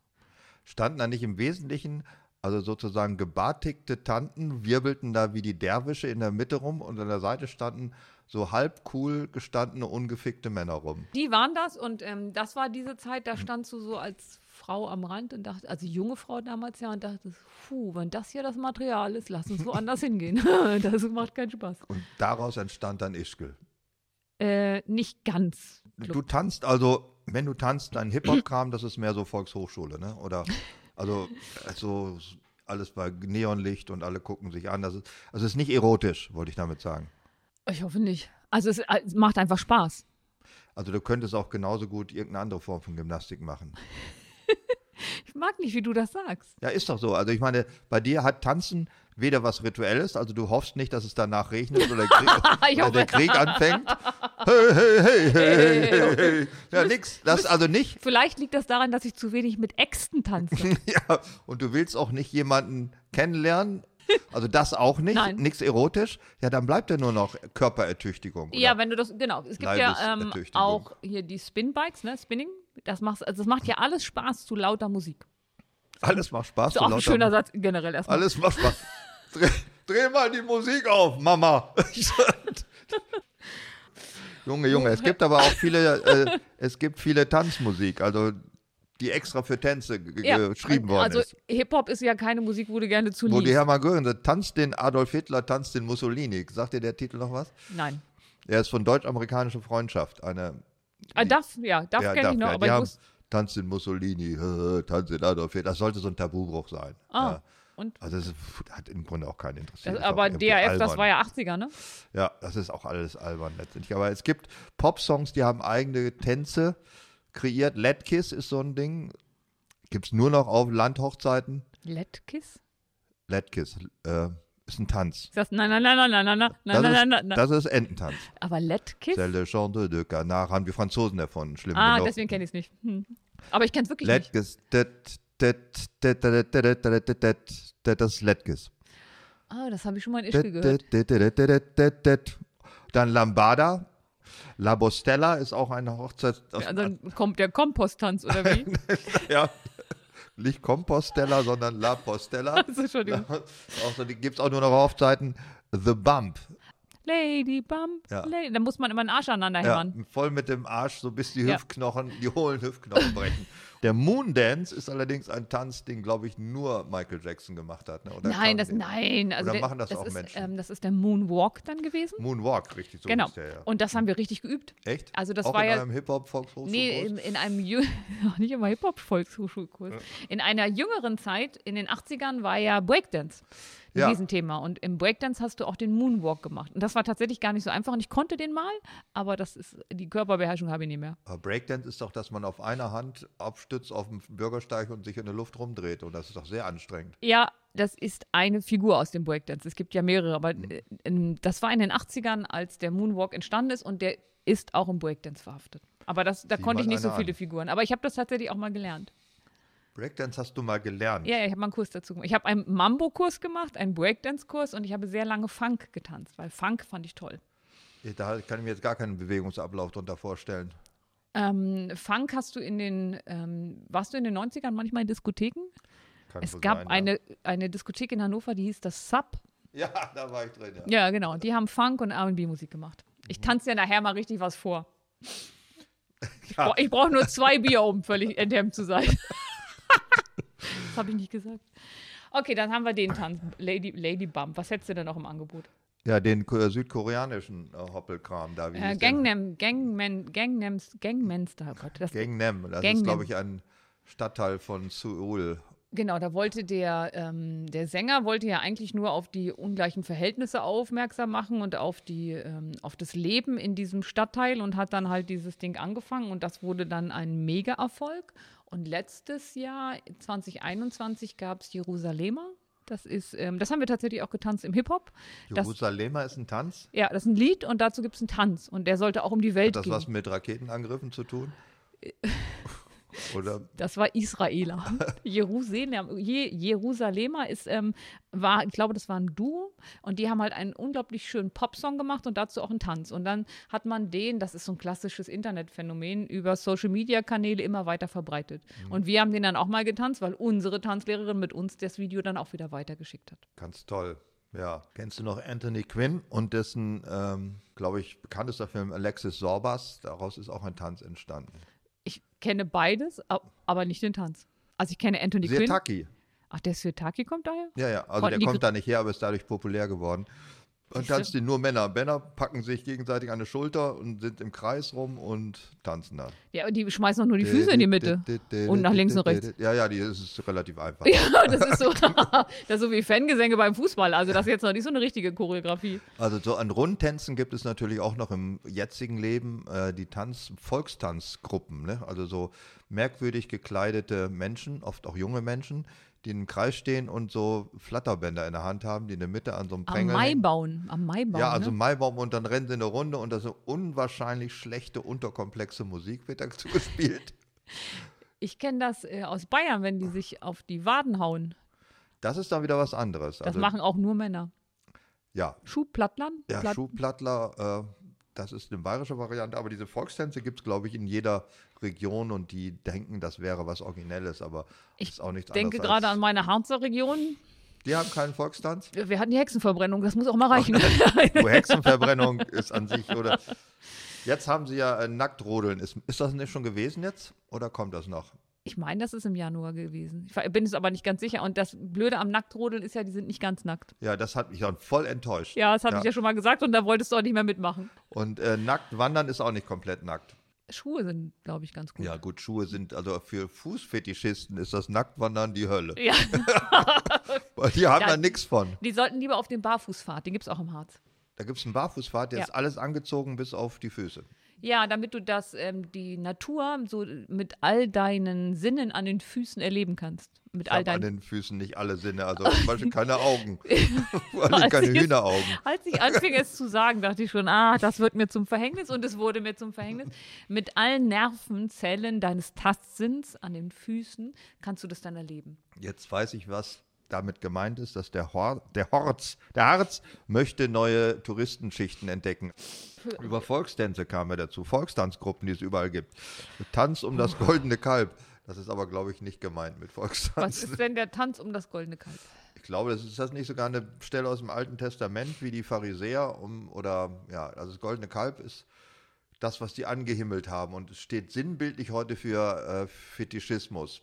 Standen da nicht im Wesentlichen, also sozusagen gebartigte Tanten, wirbelten da wie die Derwische in der Mitte rum und an der Seite standen so halb cool gestandene, ungefickte Männer rum. Die waren das und ähm, das war diese Zeit, da standst du so als Frau am Rand und dachte, also junge Frau damals ja, und dachte, puh, wenn das hier das Material ist, lass uns woanders (laughs) hingehen. (laughs) das macht keinen Spaß. Und daraus entstand dann Ischgl. Äh, nicht ganz. Du tanzt also, wenn du tanzt, dein Hip-Hop-Kram, das ist mehr so Volkshochschule, ne? Oder, also, so alles bei Neonlicht und alle gucken sich an. Das ist, also es ist nicht erotisch, wollte ich damit sagen. Ich hoffe nicht. Also es, äh, es macht einfach Spaß. Also du könntest auch genauso gut irgendeine andere Form von Gymnastik machen. (laughs) Ich mag nicht, wie du das sagst. Ja, ist doch so. Also ich meine, bei dir hat Tanzen weder was Rituelles, also du hoffst nicht, dass es danach regnet oder der Krieg, (laughs) oder der Krieg anfängt. Hey, hey, hey, hey, hey, hey, hey. Ja, nix. Das also nicht. Vielleicht liegt das daran, dass ich zu wenig mit Äxten tanze. (laughs) Ja, und du willst auch nicht jemanden kennenlernen. Also das auch nicht, Nein. nichts erotisch. Ja, dann bleibt ja nur noch Körperertüchtigung. Ja, wenn du das, genau. Es gibt ja ähm, auch hier die Spinbikes, ne, Spinning. Das, macht, also das macht ja alles Spaß zu lauter Musik. Alles macht Spaß. Ist so auch ein lauter- schöner Satz generell erstmal. Alles macht Spaß. Dreh, dreh mal die Musik auf, Mama. (laughs) Junge, Junge, es gibt aber auch viele, äh, es gibt viele Tanzmusik, also die extra für Tänze Ja, geschrieben worden also ist. Hip-Hop ist ja keine Musik, wo du gerne zu Wo die. Hermann Göring sagt, tanzt den Adolf Hitler, tanzt den Mussolini. Sagt dir der Titel noch was? Nein. Er ist von deutsch-amerikanische Freundschaft. Eine, Ah, DAF, ja, DAF ja, kenne ich noch, ja, aber ich haben, wusste. tanzt den Mussolini, (laughs) tanzt den Adolf Hitler. Das sollte so ein Tabubruch sein. Ah, Ja. und? Also das hat im Grunde auch keinen interessiert. Das, aber DAF, das war ja 80er, ne? Ja, das ist auch alles albern letztendlich. Aber es gibt Pop-Songs, die haben eigene Tänze kreiert. Letkiss ist so ein Ding. Gibt es nur noch auf Landhochzeiten. Letkiss? Letkiss. Äh, ist ein Tanz. Ist das, nein, nein, nein, nein, nein, nein, nein, nein, nein, nein, nein. na. Das ist Ententanz. Aber Letkiss? C'est le chant de Canard haben die Franzosen davon. Schlimm ah, genug. deswegen kenne ich es nicht. Hm. Aber ich kenne es wirklich Letkiss. nicht. Letkiss. Das ist Letkiss. Ah, das habe ich schon mal in Ischgl gehört. Dann Lambada. La Bostella ist auch eine Hochzeit. Also dann kommt der Komposttanz oder wie? (laughs) ja. Nicht Compostella, sondern La Postella. also, (laughs) Entschuldigung. die gibt es auch nur noch Hochzeiten. The Bump. Lady Bump. Ja. Lady. Da muss man immer den Arsch aneinander Ja, hämmern. voll mit dem Arsch, so bis die Ja. Hüftknochen, die hohlen Hüftknochen brechen. (laughs) Der Moondance ist allerdings ein Tanz, den, glaube ich, nur Michael Jackson gemacht hat. Ne? Nein, das, nein. Also Oder der, machen das auch ist, Menschen? Ähm, das ist der Moonwalk dann gewesen. Moonwalk, richtig so genau. ist der, ja. Und das haben wir richtig geübt. Echt? Also das auch war in ja- einem Hip-Hop-Volkshochschulkurs? Nee, in, in einem (laughs) nicht immer Hip-Hop-Volkshochschulkurs. In einer jüngeren Zeit, in den 80ern, war ja Breakdance Ja. Riesenthema. Und im Breakdance hast du auch den Moonwalk gemacht. Und das war tatsächlich gar nicht so einfach. Und ich konnte den mal, aber das ist die Körperbeherrschung habe ich nicht mehr. Aber Breakdance ist doch, dass man auf einer Hand abstützt auf dem Bürgersteig und sich in der Luft rumdreht. Und das ist doch sehr anstrengend. Ja, das ist eine Figur aus dem Breakdance. Es gibt ja mehrere, aber Mhm. äh, das war in den 80ern, als der Moonwalk entstanden ist und der ist auch im Breakdance verhaftet. Aber das, da Sieh konnte ich nicht so viele an. Figuren. Aber ich habe das tatsächlich auch mal gelernt. Breakdance hast du mal gelernt. Ja, ja, ich habe mal einen Kurs dazu gemacht. Ich habe einen Mambo-Kurs gemacht, einen Breakdance-Kurs und ich habe sehr lange Funk getanzt, weil Funk fand ich toll. Da kann ich mir jetzt gar keinen Bewegungsablauf drunter vorstellen. Ähm, Funk hast du in den, ähm, warst du in den 90ern manchmal in Diskotheken? Kann Es gab sein, eine, eine Diskothek in Hannover, die hieß das Sub. Ja. ja, (laughs) da war ich drin. Ja. Ja, genau. Die haben Funk und R&B-Musik gemacht. Ich Mhm. tanze dir nachher mal richtig was vor. (laughs) Ich brauche brauch nur zwei Bier, um völlig enthemmt zu sein. (laughs) das habe ich nicht gesagt. Okay, dann haben wir den Tanz. Lady, Lady Bump. Was hättest du denn noch im Angebot? Ja, den ko- südkoreanischen äh, Hoppelkram da. Wie Äh? Gangnam, Gangman, Gangnam, Gangnam Style, Gott. Das, Gangnam. Das ist, Gangnam. glaube ich, ein Stadtteil von Seoul. Genau, da wollte der, ähm, der Sänger wollte ja eigentlich nur auf die ungleichen Verhältnisse aufmerksam machen und auf, die, ähm, auf das Leben in diesem Stadtteil und hat dann halt dieses Ding angefangen und das wurde dann ein Mega-Erfolg. Und letztes Jahr, 2021, gab es Jerusalemer. Das ist, ähm, das haben wir tatsächlich auch getanzt im Hip-Hop. Jerusalemer ist ein Tanz. Ja, das ist ein Lied und dazu gibt es einen Tanz und der sollte auch um die Welt Hat das gehen. was mit Raketenangriffen zu tun? (laughs) Oder Das war Israeler. (laughs) Jerusalem, Je, Jerusalemer ist, ähm, war, ich glaube, das war ein Duo und die haben halt einen unglaublich schönen Popsong gemacht und dazu auch einen Tanz. Und dann hat man den, das ist so ein klassisches Internetphänomen, über Social Media Kanäle immer weiter verbreitet. Und wir haben den dann auch mal getanzt, weil unsere Tanzlehrerin mit uns das Video dann auch wieder weitergeschickt hat. Ganz toll. Ja. Kennst du noch Anthony Quinn und dessen, ähm, glaube ich, bekanntester Film Alexis Sorbas? Daraus ist auch ein Tanz entstanden. Ich kenne beides, ab- aber nicht den Tanz. Also ich kenne Anthony Quinn. Ach, der Sirtaki kommt daher? Ja, ja. Also Von der kommt da nicht her, aber ist dadurch populär geworden. Und tanzt den nur Männer. Männer packen sich gegenseitig an die Schulter und sind im Kreis rum und tanzen da. Ja, und die schmeißen auch nur die Füße in die Mitte. Und nach links und rechts. Ja, ja, die das ist relativ einfach. Ja, (laughs) das ist so, (laughs) (laughs) das ist so wie Fangesänge beim Fußball. Also das ist jetzt noch nicht so eine richtige Choreografie. Also so an Rundtänzen gibt es natürlich auch noch im jetzigen Leben äh, die Tanz Volkstanzgruppen, ne? Also so merkwürdig gekleidete Menschen, oft auch junge Menschen, die im Kreis stehen und so Flatterbänder in der Hand haben, die in der Mitte an so einem Am Prängel hängen. Maibauen. Am Maibauen. Ja, also ne? Maibaum und dann rennen sie eine Runde und das ist unwahrscheinlich schlechte, unterkomplexe Musik wird dazu (laughs) gespielt. Ich kenne das äh, aus Bayern, wenn die sich auf die Waden hauen. Das ist dann wieder was anderes. Das Also, machen auch nur Männer. ja, Schuhplattland? ja Platt- Schuhplattler, äh, das ist eine bayerische Variante, aber diese Volkstänze gibt es, glaube ich, in jeder Region und die denken, das wäre was Originelles, aber Ich ist auch nichts denke gerade an meine Harzer Region. Die haben keinen Volkstanz. Wir hatten die Hexenverbrennung, das muss auch mal reichen. (laughs) Wo Hexenverbrennung ist an sich, oder? Jetzt haben sie ja äh, Nacktrodeln. Ist, ist das nicht schon gewesen jetzt? Oder kommt das noch? Ich meine, das ist im Januar gewesen. Ich bin es aber nicht ganz sicher. Und das Blöde am Nacktrodeln ist ja, die sind nicht ganz nackt. Ja, das hat mich dann voll enttäuscht. Ja, das habe Ja. ich ja schon mal gesagt und da wolltest du auch nicht mehr mitmachen. Und äh, nackt wandern ist auch nicht komplett nackt. Schuhe sind, glaube ich, ganz gut. Ja, gut, Schuhe sind, also für Fußfetischisten ist das Nacktwandern die Hölle. Ja. (laughs) Die haben Ja. da nichts von. Die sollten lieber auf den Barfußpfad, den gibt es auch im Harz. Da gibt es einen Barfußpfad, der Ja. ist alles angezogen bis auf die Füße. Ja, damit du das, ähm, die Natur so mit all deinen Sinnen an den Füßen erleben kannst. Mit Ich all habe an deinen. den Füßen nicht alle Sinne, also (laughs) zum Beispiel keine Augen. (laughs) (laughs) Vor allem Als keine ich Hühneraugen. Als ich anfing es zu sagen, dachte ich schon, ah, das wird mir zum Verhängnis und es wurde mir zum Verhängnis. Mit allen Nervenzellen deines Tastsinns an den Füßen kannst du das dann erleben. Jetzt weiß ich, was damit gemeint ist, dass der, Hor der Horz, der Harz möchte neue Touristenschichten entdecken. Über Volkstänze kam er dazu, Volkstanzgruppen, die es überall gibt. Tanz um das goldene Kalb. Das ist aber, glaube ich, nicht gemeint mit Was Volkstanz. ist denn der Tanz um das goldene Kalb? Ich glaube, das ist das nicht sogar eine Stelle aus dem Alten Testament wie die Pharisäer um, oder ja, also das goldene Kalb ist das, was die angehimmelt haben und es steht sinnbildlich heute für äh, Fetischismus.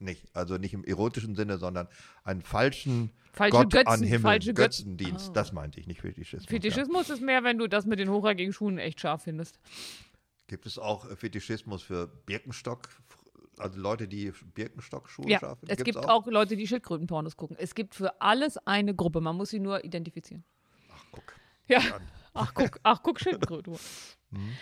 Nicht, also nicht im erotischen Sinne, sondern einen falschen Falsche Gott Götzen, anhimmeln, falsche Götzen. Götzendienst. Ah. Das meinte ich, nicht Fetischismus. Ja. Fetischismus ist mehr, wenn du das mit den hochhackigen Schuhen echt scharf findest. Gibt es auch äh, Fetischismus für Birkenstock, also Leute, die Birkenstock-Schuhe Ja, scharf finden? es Gibt's gibt auch Leute, die Schildkrötenpornos gucken. Es gibt für alles eine Gruppe. Man muss sie nur identifizieren. Ach, guck. Ja. an. Ach, guck, ach, guck, Schildkröte. Mhm. (laughs)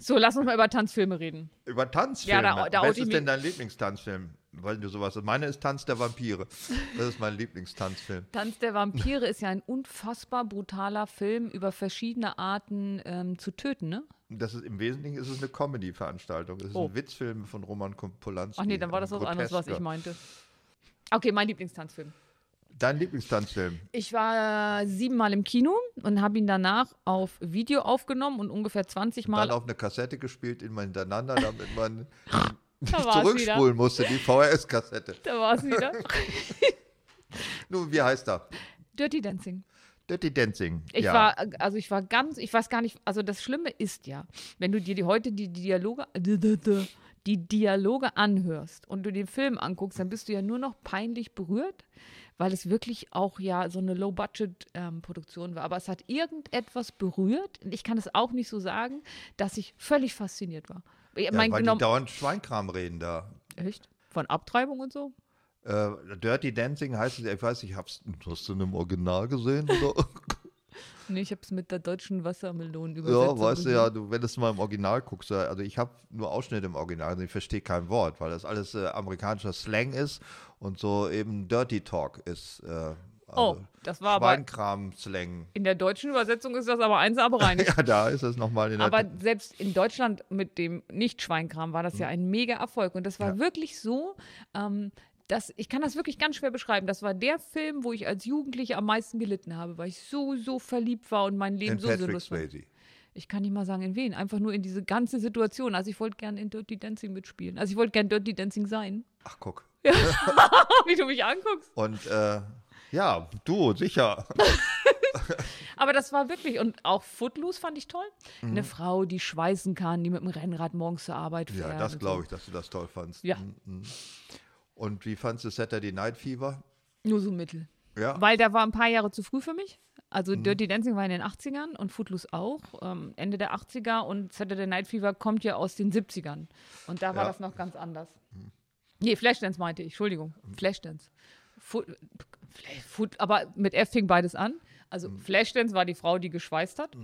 So, lass uns mal über Tanzfilme reden. Über Tanzfilme. Ja, da- da Was ist denn dein Lieblingstanzfilm? Weil du sowas. Meine ist Tanz der Vampire. Das ist mein Lieblingstanzfilm. Tanz der Vampire ist ja ein unfassbar brutaler Film über verschiedene Arten ähm, zu töten, ne? Das ist, Im Wesentlichen ist es eine Comedy-Veranstaltung. Es ist Oh. ein Witzfilm von Roman Polanski. Ach nee, dann war das was anderes, was ich meinte. Okay, mein Lieblingstanzfilm. Dein Lieblingstanzfilm? Ich war siebenmal im Kino und habe ihn danach auf Video aufgenommen und ungefähr 20 Mal. Dann auf eine Kassette gespielt, immer hintereinander, damit man (laughs) nicht zurückspulen musste, die VHS-Kassette. Da war es wieder. (laughs) Nun, wie heißt er? Dirty Dancing. Dirty Dancing. Ich ja. war, also ich war ganz, ich weiß gar nicht, also das Schlimme ist ja, wenn du dir die, heute die Dialoge, die Dialoge anhörst und du den Film anguckst, dann bist du ja nur noch peinlich berührt, weil es wirklich auch ja so eine Low-Budget-Produktion war. Aber es hat irgendetwas berührt, und ich kann es auch nicht so sagen, dass ich völlig fasziniert war. Ich Ja, mein, weil die dauernd Schweinkram reden da. Echt? Von Abtreibung und so? Äh, Dirty Dancing heißt es, ich weiß nicht, hab's, hast du im Original gesehen? Oder? (laughs) Nee, ich habe es mit der deutschen Wassermelonenübersetzung. ja, weißt du ja, du, wenn du es mal im Original guckst, ja, also ich habe nur Ausschnitte im Original, also ich verstehe kein Wort, weil das alles äh, amerikanischer Slang ist und so eben Dirty Talk ist. Äh, Oh, also das war aber. Schweinkram-Slang. In der deutschen Übersetzung ist das aber eins aber rein. (laughs) Ja, da ist es nochmal in der Aber selbst in Deutschland mit dem Nicht-Schweinkram war das ja ein mega Erfolg. Und das war Mhm. Ja. wirklich so, ähm, dass ich kann das wirklich ganz schwer beschreiben. Das war der Film, wo ich als Jugendliche am meisten gelitten habe, weil ich so, so verliebt war und mein Leben in so Patrick sinnlos war. Ich kann nicht mal sagen, in wen. Einfach nur in diese ganze Situation. Also ich wollte gern in Dirty Dancing mitspielen. Also ich wollte gern Dirty Dancing sein. Ach, guck. (laughs) (laughs) Wie du mich anguckst. Und äh, ja, du, sicher. (laughs) Aber das war wirklich, und auch Footloose fand ich toll. Mhm. Eine Frau, die schweißen kann, die mit dem Rennrad morgens zur Arbeit fährt. Ja, das glaube ich, dass du das toll fandst. Ja. Mhm. Und wie fandst du Saturday Night Fever? Nur so mittel. Ja. Weil der war ein paar Jahre zu früh für mich. Also Mhm. Dirty Dancing war in den 80ern und Footloose auch, ähm, Ende der 80er und Saturday Night Fever kommt ja aus den 70ern. Und da war Ja. Mhm. das noch ganz anders. Nee, Flashdance meinte ich, Entschuldigung. Flashdance. Foot, Foot, aber mit F fing beides an. Also Mhm. Flashdance war die Frau, die geschweißt hat.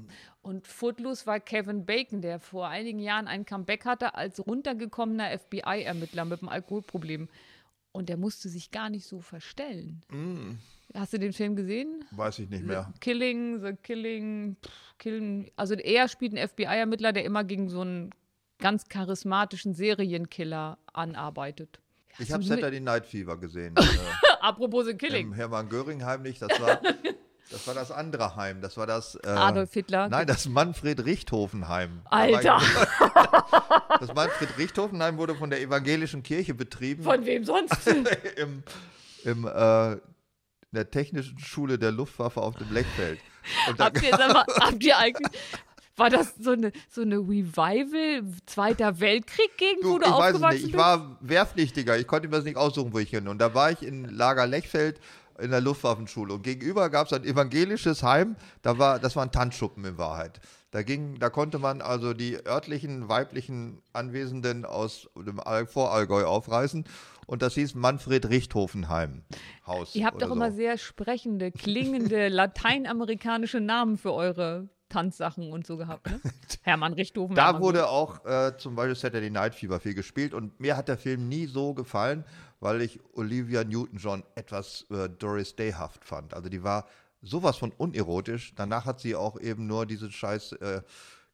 Und Footloose war Kevin Bacon, der vor einigen Jahren ein Comeback hatte als runtergekommener FBI-Ermittler mit einem Alkoholproblem. Und der musste sich gar nicht so verstellen. Mhm. Hast du den Film gesehen? Weiß ich nicht mehr. The Killing, The Killing, pff, Killing. Also er spielt einen FBI-Ermittler, der immer gegen so einen ganz charismatischen Serienkiller anarbeitet. Ich habe Saturday Night Fever gesehen. (laughs) äh, Apropos The Im Killing. Hermann Göring Heim nicht. Das war, (laughs) das war das andere Heim. Das war das. Äh, Adolf Hitler. Nein, das Manfred Richthofen Heim. Alter, Das Manfred Richthofen Heim wurde von der evangelischen Kirche betrieben. von wem sonst? (laughs) im, im, äh, in der Technischen Schule der Luftwaffe auf dem da, habt, ihr, mal, (laughs) habt ihr eigentlich. War das so eine, so eine Revival, Zweiter Weltkrieg gegen, du, wo du ich weiß es aufgewachsen nicht. Ich bist? war Wehrpflichtiger. Ich konnte mir das nicht aussuchen, wo ich hin. Und da war ich in Lager Lechfeld in der Luftwaffenschule. Und gegenüber gab es ein evangelisches Heim. Da war, das war ein Tanzschuppen in Wahrheit. Da, ging, da konnte man also die örtlichen weiblichen Anwesenden aus dem All- Vorallgäu aufreißen. Und das hieß Manfred Richthofen-Heim. Haus. Ihr habt doch immer so. sehr sprechende, klingende, (laughs) lateinamerikanische Namen für eure Tanzsachen und so gehabt, ne? (laughs) Hermann Richthofen. Da Hermann wurde auch äh, zum Beispiel Saturday Night Fever viel gespielt und mir hat der Film nie so gefallen, weil ich Olivia Newton-John etwas äh, Doris Day-haft fand. Also die war sowas von unerotisch. Danach hat sie auch eben nur diese scheiß äh,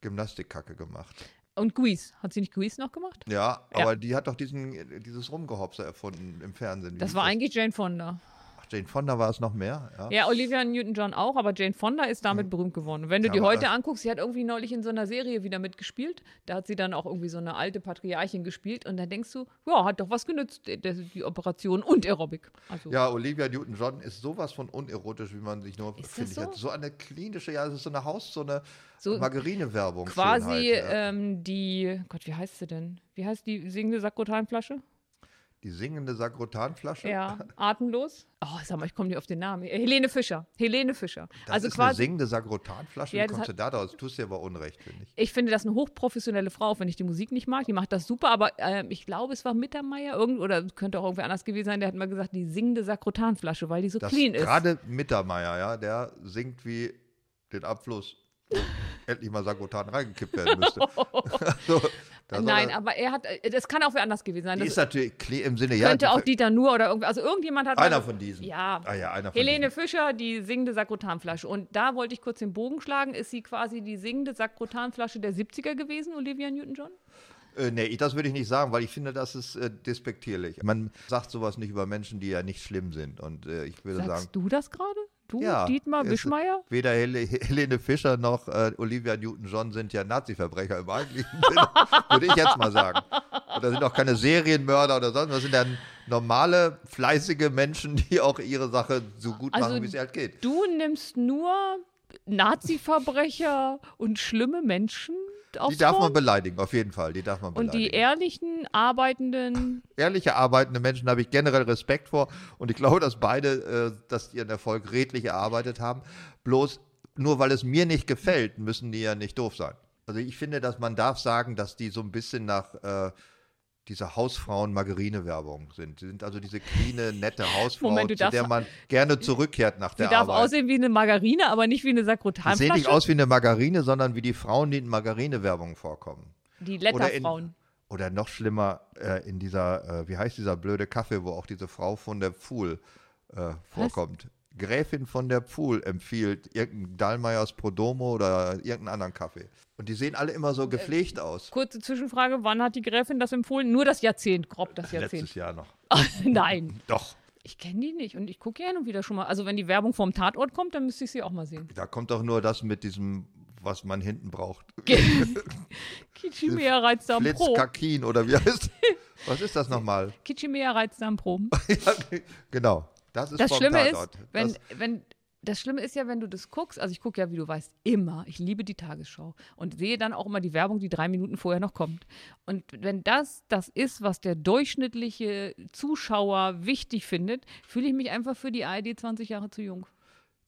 Gymnastikkacke gemacht. Und Grease. Hat sie nicht Grease noch gemacht? Ja, Ja. aber die hat doch diesen, äh, dieses Rumgehopse erfunden im Fernsehen. Wie Das war eigentlich Jane Fonda. Jane Fonda war es noch mehr? Ja. Ja, Olivia Newton-John auch, aber Jane Fonda ist damit berühmt geworden. Und wenn du Ja, die heute anguckst, sie hat irgendwie neulich in so einer Serie wieder mitgespielt. Da hat sie dann auch irgendwie so eine alte Patriarchin gespielt. Und da denkst du, ja, hat doch was genützt, die, Operation und Aerobic. Also, Ja, Olivia Newton-John ist sowas von unerotisch, wie man sich nur, Ist das finde ich, so? jetzt. so eine klinische, ja, das ist so eine Haus, so eine So Margarine-Werbung. quasi ähm, die, Gott, wie heißt sie denn? Wie heißt die singende Sakrotanflasche? Die singende Sakrotanflasche. Ja, (laughs) atemlos. Oh, sag mal, ich komme nicht auf den Namen. Äh, Helene Fischer. Helene Fischer. Das also ist eine quasi, singende Sakrotanflasche. Ja, Wie das kommst hat- du da draus? Tust dir aber Unrecht, finde ich. ich finde das eine hochprofessionelle Frau, auch wenn ich die Musik nicht mag. Die macht das super, aber ähm, ich glaube, es war Mittermeier irgend oder könnte auch irgendwer anders gewesen sein. Der hat mal gesagt, die singende Sakrotanflasche, weil die so Das clean ist. gerade Mittermeier, ja, der singt wie den Abfluss, (laughs) endlich mal Sakrotan reingekippt werden müsste. (laughs) so, soll Nein, er, aber er hat, äh, das kann auch wer anders gewesen sein. die Das ist natürlich im Sinne, ja. könnte auch Dieter Nuhr oder irgendwie, also irgendjemand hat mal einer ge- von diesen. Ja. Ah ja, einer von Helene diesen. Fischer, die singende Sakrotanflasche. Und da wollte ich kurz den Bogen schlagen. Ist sie quasi die singende Sakrotanflasche der 70er gewesen, Olivia Newton-John? Äh, nee, das würde ich nicht sagen, weil ich finde, das ist äh, despektierlich. Man sagt sowas nicht über Menschen, die ja nicht schlimm sind. Und äh, ich würde Sagst sagen, du das gerade? Du, Ja, Dietmar Wischmeier? Weder Hel Helene Fischer noch äh, Olivia Newton-John sind ja Nazi-Verbrecher im eigentlichen (laughs) Sinne, würde ich jetzt mal sagen. Oder sind auch keine Serienmörder oder sonst was. Das sind dann normale, fleißige Menschen, die auch ihre Sache so gut Also machen, wie es halt geht. Du nimmst nur Nazi-Verbrecher und schlimme Menschen Die darf man beleidigen, auf jeden Fall. Die darf man Und die beleidigen. ehrlichen, arbeitenden, Ehrliche arbeitende Menschen habe ich generell Respekt vor und ich glaube, dass beide, äh, dass ihren Erfolg redlich erarbeitet haben. Bloß nur weil es mir nicht gefällt, müssen die ja nicht doof sein. Also ich finde, dass man darf sagen, dass die so ein bisschen nach äh, dieser Hausfrauen-Margarine-Werbung sind. Sie sind also diese cleane, nette (laughs) Hausfrau, Moment, zu der man gerne zurückkehrt nach sie der darf Arbeit. aussehen wie eine Margarine, aber nicht wie eine Sie sehen Sakrotanflasche. nicht aus wie eine Margarine, sondern wie die Frauen, die in Margarine-Werbung vorkommen. die Letterfrauen. Oder noch schlimmer, äh, in dieser, äh, wie heißt dieser blöde Kaffee, wo auch diese Frau von der Pfuhl äh, vorkommt. Gräfin von der Pfuhl empfiehlt irgendein Dallmayrs Prodomo oder irgendeinen anderen Kaffee. Und die sehen alle immer so gepflegt aus. Kurze Zwischenfrage, wann hat die Gräfin das empfohlen? Nur das Jahrzehnt, grob das Letztes Jahrzehnt. Jahr noch. (laughs) Nein, Doch, ich kenne die nicht und ich gucke ja hin und wieder schon mal. Also wenn die Werbung vom Tatort kommt, dann müsste ich sie auch mal sehen. da kommt doch nur das mit diesem, was man hinten braucht. (laughs) Kichimea Reizdarm Pro. Flitzkakin oder wie heißt (laughs) Was ist das nochmal? Kichimea Reizdarm Pro. ja, genau. Das ist Das Schlimme ist, Tatort. wenn, das, wenn, das Schlimme ist ja, wenn du das guckst, also ich gucke ja, wie du weißt, immer, ich liebe die Tagesschau und sehe dann auch immer die Werbung, die drei Minuten vorher noch kommt. Und wenn das das ist, was der durchschnittliche Zuschauer wichtig findet, fühle ich mich einfach für die ARD 20 Jahre zu jung.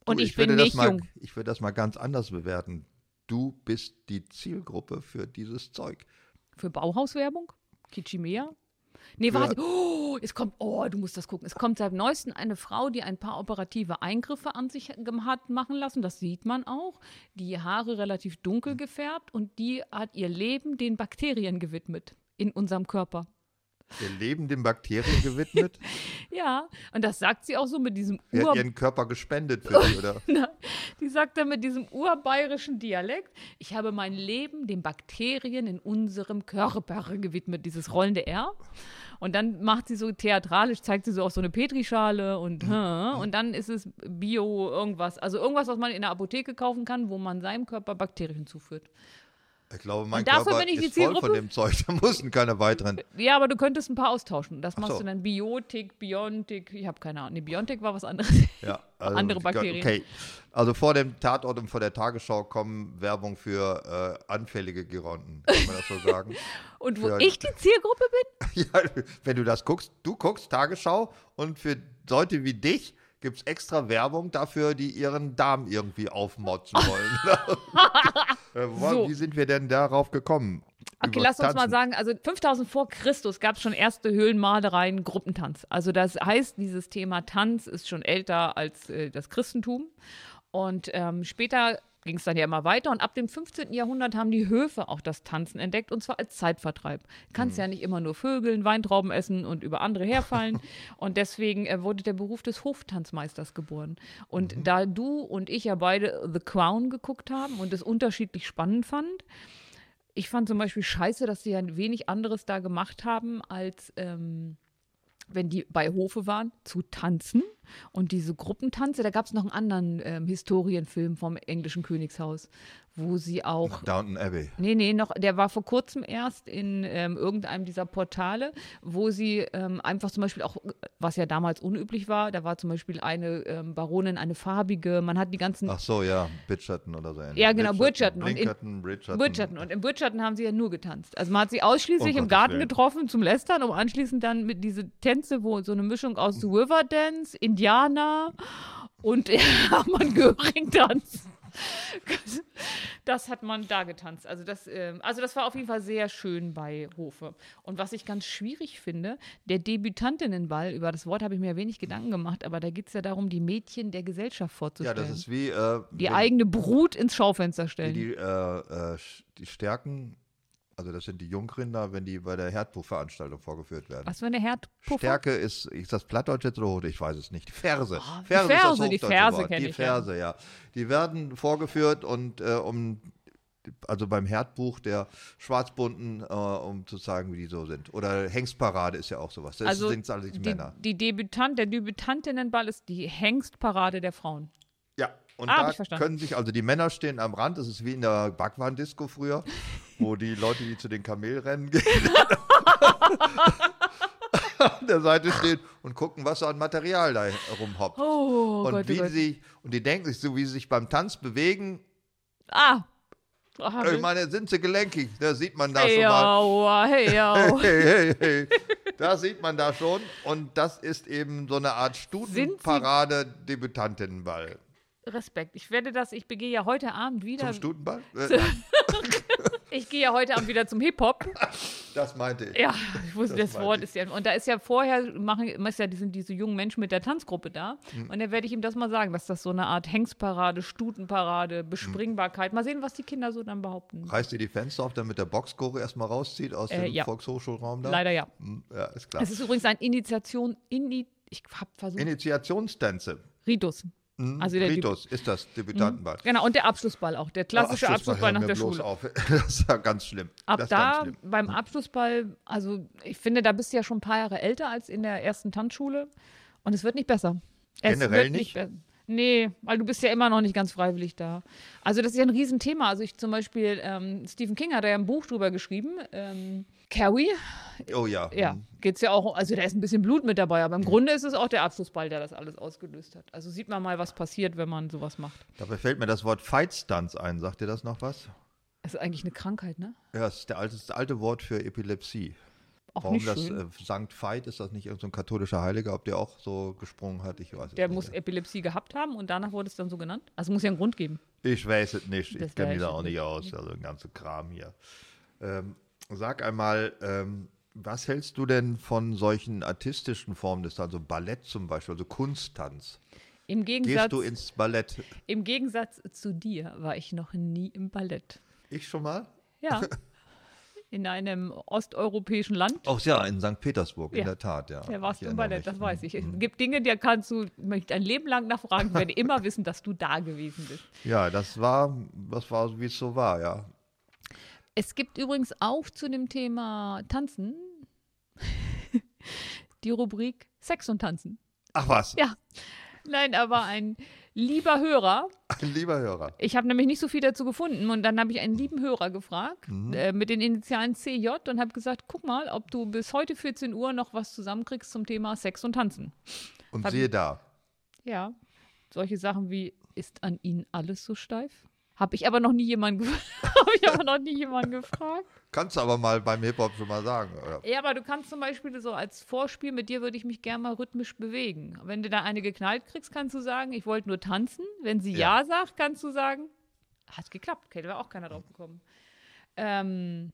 Und du, ich, bin würde das nicht mal, jung. Ich würde das mal ganz anders bewerten. Du bist die Zielgruppe für dieses Zeug. Für Bauhauswerbung? Kichimea? Nee, warte. Oh, es kommt, oh, du musst das gucken. Es kommt seit neuestem eine Frau, die ein paar operative Eingriffe an sich hat machen lassen. Das sieht man auch. Die Haare relativ dunkel gefärbt und die hat ihr Leben den Bakterien gewidmet in unserem Körper. Ihr Leben den Bakterien gewidmet. (laughs) Ja, und das sagt sie auch so mit diesem Ur hat ihren Körper gespendet für dich, oder? (laughs) Die sagt dann mit diesem urbayerischen Dialekt, ich habe mein Leben den Bakterien in unserem Körper gewidmet, dieses rollende R. Und dann macht sie so theatralisch, zeigt sie so auf so eine Petrischale und, und dann ist es Bio irgendwas. Also irgendwas, was man in der Apotheke kaufen kann, wo man seinem Körper Bakterien zuführt. Ich glaube, mein Und dafür Körper bin ich die ist voll von Zielgruppe? dem Zeug. (laughs) Da mussten keine weiteren. Ja, aber du könntest ein paar austauschen. Das machst so. du dann Biotik, Biontik, ich habe keine Ahnung. Nee, Biontik war was anderes. Ja, (laughs) also, Andere Bakterien. Okay. Also vor dem Tatort und vor der Tagesschau kommen Werbung für äh, anfällige Geronten. Kann man das so sagen? (laughs) Und wo Für- ich die Zielgruppe bin, ja, wenn du das guckst, du guckst Tagesschau und für Leute wie dich gibt es extra Werbung dafür, die ihren Darm irgendwie aufmotzen wollen. Äh, wo- So. Wie sind wir denn darauf gekommen? Okay, lass uns mal Tanzen. sagen, also 5000 vor Christus gab es schon erste Höhlenmalereien, Gruppentanz. Also das heißt, dieses Thema Tanz ist schon älter als äh, das Christentum. Und ähm, später ging es dann ja immer weiter und ab dem 15. Jahrhundert haben die Höfe auch das Tanzen entdeckt und zwar als Zeitvertreib. Du kannst ja nicht immer nur Vögeln, Weintrauben essen und über andere herfallen (laughs) und deswegen äh, wurde der Beruf des Hoftanzmeisters geboren. Und da du und ich ja beide The Crown geguckt haben und es unterschiedlich spannend fand, ich fand zum Beispiel scheiße, dass sie ja wenig anderes da gemacht haben, als ähm, wenn die bei Hofe waren, zu tanzen. Und diese Gruppentanze, da gab es noch einen anderen ähm, Historienfilm vom englischen Königshaus, wo sie auch. Downton Abbey. Nee, nee, noch, der war vor kurzem erst in ähm, irgendeinem dieser Portale, wo sie ähm, einfach zum Beispiel auch, was ja damals unüblich war, da war zum Beispiel eine ähm, Baronin, eine farbige, man hat die ganzen Ach so, ja, Bridgerton oder so. ähnlich. Ja, genau, Bridgerton. Und in- Blinkerton, Bridgerton. Bridgerton. Und im Bridgerton haben sie ja nur getanzt. Also man hat sie ausschließlich im Garten Willen. getroffen zum Lästern, um anschließend dann mit diese Tänze, wo so eine Mischung aus Riverdance, Indianer und (laughs) Hermann Göring tanzt. (laughs) Das hat man da getanzt. Also das, ähm, also das war auf jeden Fall sehr schön bei Hofe. Und was ich ganz schwierig finde, der Debütantinnenball, über das Wort habe ich mir ja wenig Gedanken gemacht, aber da geht es ja darum, die Mädchen der Gesellschaft Ja, vorzustellen. das ist wie. Äh, die eigene Brut ins Schaufenster die, stellen. die, äh, äh, sch- die Stärken, also das sind die Jungrinder, wenn die bei der Herdbuchveranstaltung vorgeführt werden. Was für eine Herdpuffer? Stärke ist, ist das Plattdeutsch jetzt oder? Ich weiß es nicht. Die Verse. Oh, die Verse, ist das Verse, die hochdeutsche Verse Wort. kenn Die ich, ja. Die werden vorgeführt und äh, um, also beim Herdbuch der Schwarzbunten, äh, um zu zeigen, wie die so sind. Oder Hengstparade ist ja auch sowas. Das Also sind alle die, die, Männer. die Debütant, der Debütantinnenball ist die Hengstparade der Frauen. Und Ah, da können sich, also die Männer stehen am Rand, das ist wie in der Backwaren-Disco früher, wo die (laughs) Leute, die zu den Kamelrennen gehen, (laughs) an der Seite stehen und gucken, was so an Material da rumhoppt. Oh, und Gott, wie oh sie, und die denken sich so, wie sie sich beim Tanz bewegen, Ah. Ah, ich meine, sind sie gelenkig, da sieht man das hey, schon mal. hey, (laughs) au. Hey, hey, hey. Da sieht man da schon. Und das ist eben so eine Art Stutenparade-Debütantinnenball. Respekt. Ich werde das, ich begehe ja heute Abend wieder. Zum Stutenball? Äh, (laughs) Ich gehe ja heute Abend wieder zum Hip-Hop. das meinte ich. Ja, ich wusste, Das das, Wort ich. ist ja. Und da ist ja vorher, machen, ist ja, die sind diese jungen Menschen mit der Tanzgruppe da. Mhm. Und dann werde ich ihm das mal sagen, dass das so eine Art Hengstparade, Stutenparade, Bespringbarkeit. Mal sehen, was die Kinder so dann behaupten. Reißt ihr die Fenster auf, damit der Boxgore erstmal rauszieht aus Äh, dem ja. Volkshochschulraum da? Leider ja. Hm, Ja, ist klar. Es ist übrigens ein Initiation, Ini, ich habe versucht, Initiationstänze. Ritus. Hm, Also der Ritus ist das Debütantenball. Genau, und der Abschlussball auch. Der klassische Oh, Abschlussball nach hör der Schule. Auf. (laughs) Das ja ganz schlimm. Ab das da schlimm. beim Abschlussball, also ich finde, da bist du ja schon ein paar Jahre älter als in der ersten Tanzschule und es wird nicht besser. Es Generell wird nicht? Nee, weil du bist ja immer noch nicht ganz freiwillig da. Also das ist ja ein Riesenthema. Also ich zum Beispiel, ähm, Stephen King hat da ja ein Buch drüber geschrieben. Ähm, Carrie, Oh ja. ja, geht's ja auch, also da ist ein bisschen Blut mit dabei, aber im Grunde ist es auch der Abschlussball, der das alles ausgelöst hat. Also sieht man mal, was passiert, wenn man sowas macht. Dabei fällt mir das Wort Fight Stunts ein. Sagt ihr das noch was? Das ist eigentlich eine Krankheit, ne? Ja, das ist der alte, das alte Wort für Epilepsie. Auch Warum das schön. äh, Sankt Veit, ist das nicht irgendein so ein katholischer Heiliger, ob der auch so gesprungen hat? Ich weiß es Der nicht. muss Epilepsie gehabt haben und danach wurde es dann so genannt. Also muss ja einen Grund geben. Ich weiß es nicht. Das Ich kenne mich da auch nicht aus. Also ein ganzer Kram hier. Ähm, sag einmal, ähm, was hältst du denn von solchen artistischen Formen des Tanzes, also Ballett zum Beispiel, also Kunsttanz? Im Gegensatz, Gehst du ins Ballett? Im Gegensatz zu dir war ich noch nie im Ballett. Ich schon mal? Ja. (laughs) In einem osteuropäischen Land. Auch ja, in St. Petersburg, in Ja. der Tat, ja. Da warst Ich du Ballett, mich. das weiß ich. Es Mhm. gibt Dinge, die kannst du mich dein Leben lang nachfragen, werde immer wissen, dass du da gewesen bist. (laughs) Ja, das war, das war, wie es so war, ja. Es gibt übrigens auch zu dem Thema Tanzen (laughs) die Rubrik Sex und Tanzen. Ach was, Ja. Nein, aber ein lieber Hörer, ein lieber Hörer. ich habe nämlich nicht so viel dazu gefunden und dann habe ich einen lieben Hörer gefragt Mhm. äh, mit den Initialen CJ und habe gesagt, guck mal, ob du bis heute 14 Uhr noch was zusammenkriegst zum Thema Sex und Tanzen. Und Hab- siehe da. Ja, solche Sachen wie, ist an Ihnen alles so steif? Habe ich aber noch nie jemanden, (laughs) habe ich aber noch nie jemanden gefragt. Kannst du aber mal beim Hip-Hop schon mal sagen. Oder? Ja, aber du kannst zum Beispiel so als Vorspiel, mit dir würde ich mich gerne mal rhythmisch bewegen. Wenn du da eine geknallt kriegst, kannst du sagen, ich wollte nur tanzen. Wenn sie Ja. ja, sagt, kannst du sagen, hat geklappt. Okay, da wäre auch keiner drauf gekommen. Ähm,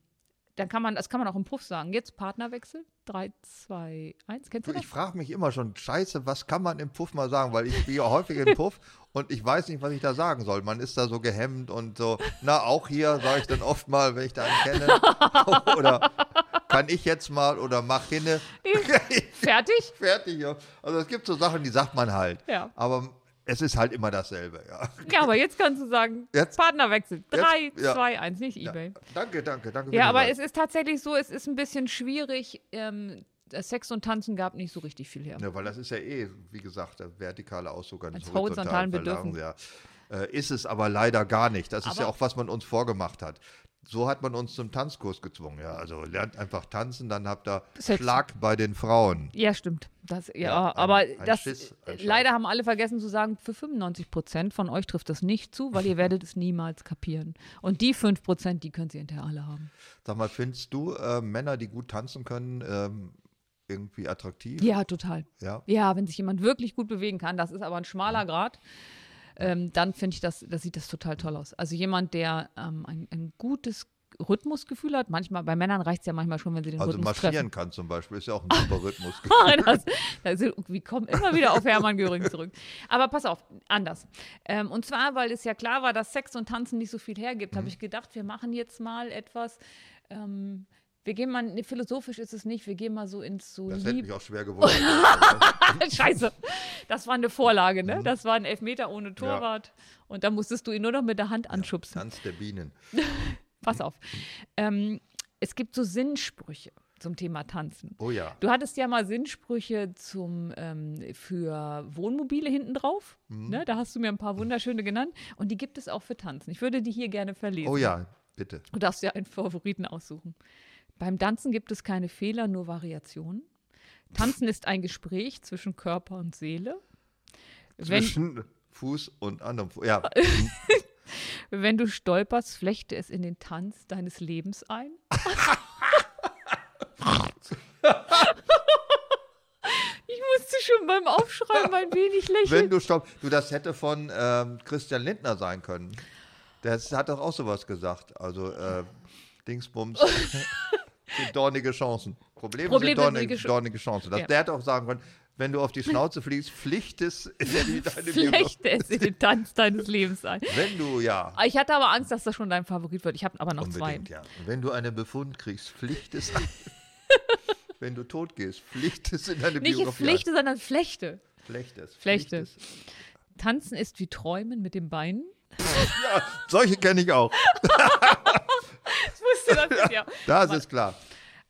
dann kann man, das kann man auch im Puff sagen. Jetzt Partnerwechsel. 3, 2, 1. Kennst du das? ich frage mich immer schon, scheiße, was kann man im Puff mal sagen? Weil ich gehe häufig den (laughs) Puff und ich weiß nicht, was ich da sagen soll. Man ist da so gehemmt und so, na, auch hier sage ich dann oft mal, wenn ich da einen kenne. (laughs) oder kann ich jetzt mal oder mach hinne. (laughs) Fertig? Fertig. Ja. Also es gibt so Sachen, die sagt man halt. Ja. Aber es ist halt immer dasselbe, ja. Ja, aber jetzt kannst du sagen, Jetzt? Partnerwechsel. 3, Jetzt? Ja. 2, 1, nicht ja. Ebay. Danke, danke, danke. für Ja, aber es ist tatsächlich so, es ist ein bisschen schwierig. Ähm, Sex und Tanzen gab nicht so richtig viel her. Ja, weil das ist ja eh, wie gesagt, der vertikale Ausdruck eines Als horizontalen horizontalen Verlangens, Ja. Äh, ist es aber leider gar nicht. Das ist Aber- ja auch, was man uns vorgemacht hat. So hat man uns zum Tanzkurs gezwungen. Ja, also lernt einfach tanzen, dann habt ihr. Schlag bei den Frauen. Ja, stimmt. Das, ja, Ja, ein- aber ein das, Schiss, ein leider haben alle vergessen zu sagen, für 95 Prozent von euch trifft das nicht zu, weil ihr (laughs) werdet es niemals kapieren. Und die 5 Prozent, die können sie hinterher alle haben. Sag mal, findest du äh, Männer, die gut tanzen können, ähm, irgendwie attraktiv? Ja, total. Ja. Ja, wenn sich jemand wirklich gut bewegen kann, das ist aber ein schmaler Grad, ähm, dann finde ich das, das sieht das total toll aus. Also jemand, der ähm, ein, ein gutes Rhythmusgefühl hat, manchmal, bei Männern reicht es ja manchmal schon, wenn sie den Also Rhythmus marschieren treffen. kann zum Beispiel, ist ja auch ein (laughs) super Rhythmus. (laughs) das, das, wir kommen immer wieder auf Hermann Göring zurück. Aber pass auf, anders. Ähm, und zwar, weil es ja klar war, dass Sex und Tanzen nicht so viel hergibt, Mhm. habe ich gedacht, wir machen jetzt mal etwas. Ähm, wir gehen mal, nee, philosophisch ist es nicht, wir gehen mal so ins so Das hätte lieb. mich auch schwer (laughs) gewundert. Scheiße, das war eine Vorlage, Mhm. ne? Das war ein Elfmeter ohne Torwart. Und da musstest du ihn nur noch mit der Hand anschubsen. Tanz der Bienen. (laughs) Pass auf. Ähm, es gibt so Sinnsprüche zum Thema Tanzen. Oh ja. Du hattest ja mal Sinnsprüche zum, ähm, für Wohnmobile hinten drauf. Mhm. Ne? Da hast du mir ein paar wunderschöne genannt. Und die gibt es auch für Tanzen. Ich würde die hier gerne verlesen. Oh ja, bitte. Du darfst ja einen Favoriten aussuchen. Beim Tanzen gibt es keine Fehler, nur Variationen. Tanzen ist ein Gespräch zwischen Körper und Seele. Wenn, Zwischen Fuß und anderem Fuß. Ja, (laughs) wenn du stolperst, flechte es in den Tanz deines Lebens ein. (laughs) ich musste schon beim Aufschreiben ein wenig lächeln. wenn du stopp. Du, das hätte von ähm, Christian Lindner sein können. Der hat doch auch sowas gesagt. Also, äh, Dingsbums. (laughs) sind dornige Chancen. Probleme, Probleme sind sind dornige, Gesch- dornige Chancen. Das, Ja. Der hätte auch sagen können, wenn du auf die Schnauze fliegst, pflichtest (laughs) in deine Biografie. Flechte es in den Tanz deines Lebens ein. Wenn du, ja, Ich hatte aber Angst, dass das schon dein Favorit wird. Ich habe aber noch unbedingt, zwei. ja. Wenn du einen Befund kriegst, pflichtest (laughs) Wenn du tot gehst, pflichtest in deine Nicht Biografie. Pflichte, sondern Flechte. ein. Flechte. Pflichtest. Tanzen ist wie Träumen mit den Beinen. Ja, solche kenne ich auch. (laughs) Das ja. Das (laughs) ist klar.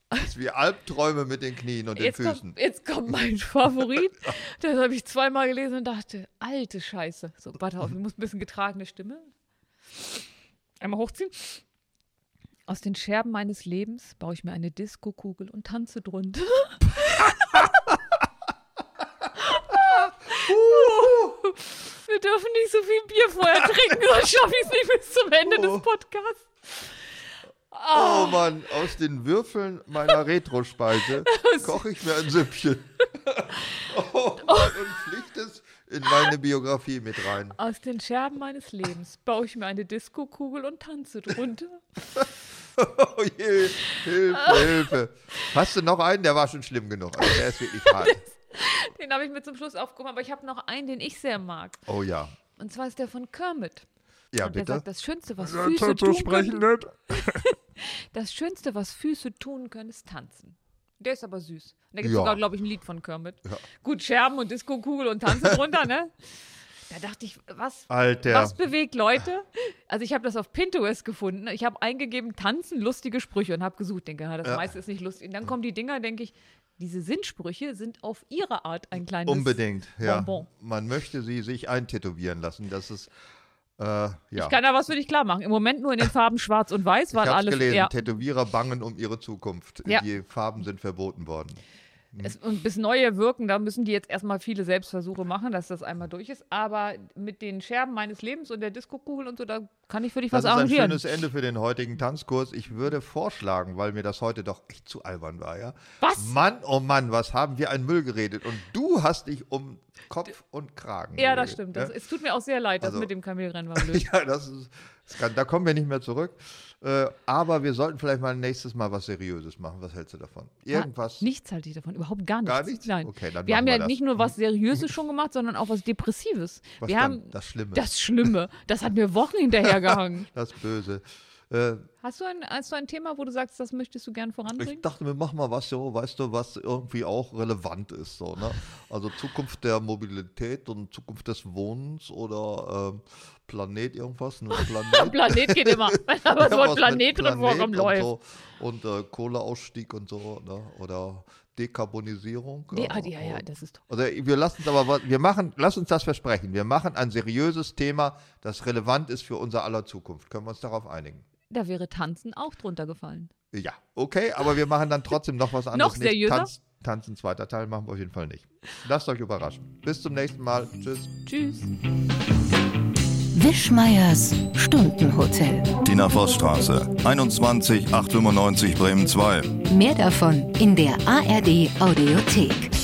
Das ist wie Albträume mit den Knien und den Jetzt Füßen. kommt, jetzt kommt mein Favorit. (laughs) Das habe ich zweimal gelesen und dachte, alte Scheiße. So, warte auf, ich muss ein bisschen getragene Stimme. Einmal hochziehen. Aus den Scherben meines Lebens baue ich mir eine Diskokugel und tanze drunter. (laughs) Wir dürfen nicht so viel Bier vorher trinken, sonst schaffe ich es nicht bis zum Ende des Podcasts. Oh Mann, aus den Würfeln meiner Retrospeise (laughs) koche ich mir ein Süppchen. (laughs) Oh Mann, und pflicht es in meine Biografie mit rein. Aus den Scherben meines Lebens baue ich mir eine Diskokugel und tanze drunter. (laughs) Oh je, Hilfe, Hilfe. Hast du noch einen? Der war schon schlimm genug. Also der ist wirklich hart. Den habe ich mir zum Schluss aufgehoben, aber ich habe noch einen, den ich sehr mag. Oh ja. Und zwar ist der von Kermit. Ja, und der bitte. sagt, das Schönste, was Füße tun können, nicht. (laughs) das Schönste, was Füße tun können, ist tanzen. Der ist aber süß. Und da gibt es Ja. sogar, glaube ich, ein Lied von Kermit. Ja. Gut, Scherben und Diskokugel und tanzen (laughs) drunter, ne? Da dachte ich, was, Alter. was bewegt Leute? Also ich habe das auf Pinterest gefunden. Ich habe eingegeben, tanzen, lustige Sprüche und habe gesucht. Denke, ja, das Ja. meiste ist nicht lustig. Und dann kommen die Dinger, denke ich, diese Sinnsprüche sind auf ihre Art ein kleines Unbedingt, ja. Bonbon. Man möchte sie sich eintätowieren lassen. Das ist, äh, ja. Ich kann da was für dich klar machen. Im Moment nur in den Farben Schwarz und Weiß, Ich weil hab's alle. gelesen, Ja, Tätowierer bangen um ihre Zukunft. Ja. Die Farben sind verboten worden. Es, und bis neue wirken, da müssen die jetzt erstmal viele Selbstversuche machen, dass das einmal durch ist. Aber mit den Scherben meines Lebens und der Diskokugel und so, da kann ich für dich Das was ist ein arrangieren. schönes Ende für den heutigen Tanzkurs. Ich würde vorschlagen, weil mir das heute doch echt zu albern war, ja. Was? Mann, oh Mann, was haben wir an Müll geredet? Und du hast dich um Kopf und Kragen Ja, das geredet, stimmt. ja? Das, es tut mir auch sehr leid, das Also- mit dem Kamelrennen war (laughs) blöd. Ja, das ist, das kann, da kommen wir nicht mehr zurück. Äh, aber wir sollten vielleicht mal nächstes Mal was Seriöses machen. Was hältst du davon? Irgendwas? Ja, nichts halte ich davon, überhaupt gar nichts. Gar nichts? Nein. Okay, dann wir haben machen ja wir das. nicht nur was Seriöses schon gemacht, sondern auch was Depressives. Was wir haben das Schlimme, das Schlimme. Das hat mir Wochen hinterhergehangen. (laughs) das Böse. Äh, Hast du, ein, hast du ein Thema, wo du sagst, das möchtest du gern ich voranbringen? dachte mir, mach mal was so, weißt du, was irgendwie auch relevant ist. So, ne? Also Zukunft der Mobilität und Zukunft des Wohnens oder ähm, Planet irgendwas. Nur (laughs) Planet. Planet geht immer. (laughs) Aber Ja, Wort was Planet drin vorkommt, und läuft. So. Und äh, Kohleausstieg und so, ne? oder Dekarbonisierung. Nee, ah, ja, ja, das ist Also wir lassen es aber, wir machen, lass uns das versprechen. Wir machen ein seriöses Thema, das relevant ist für unser aller Zukunft. Können wir uns darauf einigen? Da wäre Tanzen auch drunter gefallen. Ja, okay, aber wir machen dann trotzdem noch was (laughs) anderes. Noch seriöser? Tanz, Tanzen zweiter Teil machen wir auf jeden Fall nicht. Lasst euch überraschen. Bis zum nächsten Mal. Tschüss. Tschüss. Wischmeiers Stundenhotel. Tina Vossstraße, 21 895 Bremen 2. Mehr davon in der ARD Audiothek.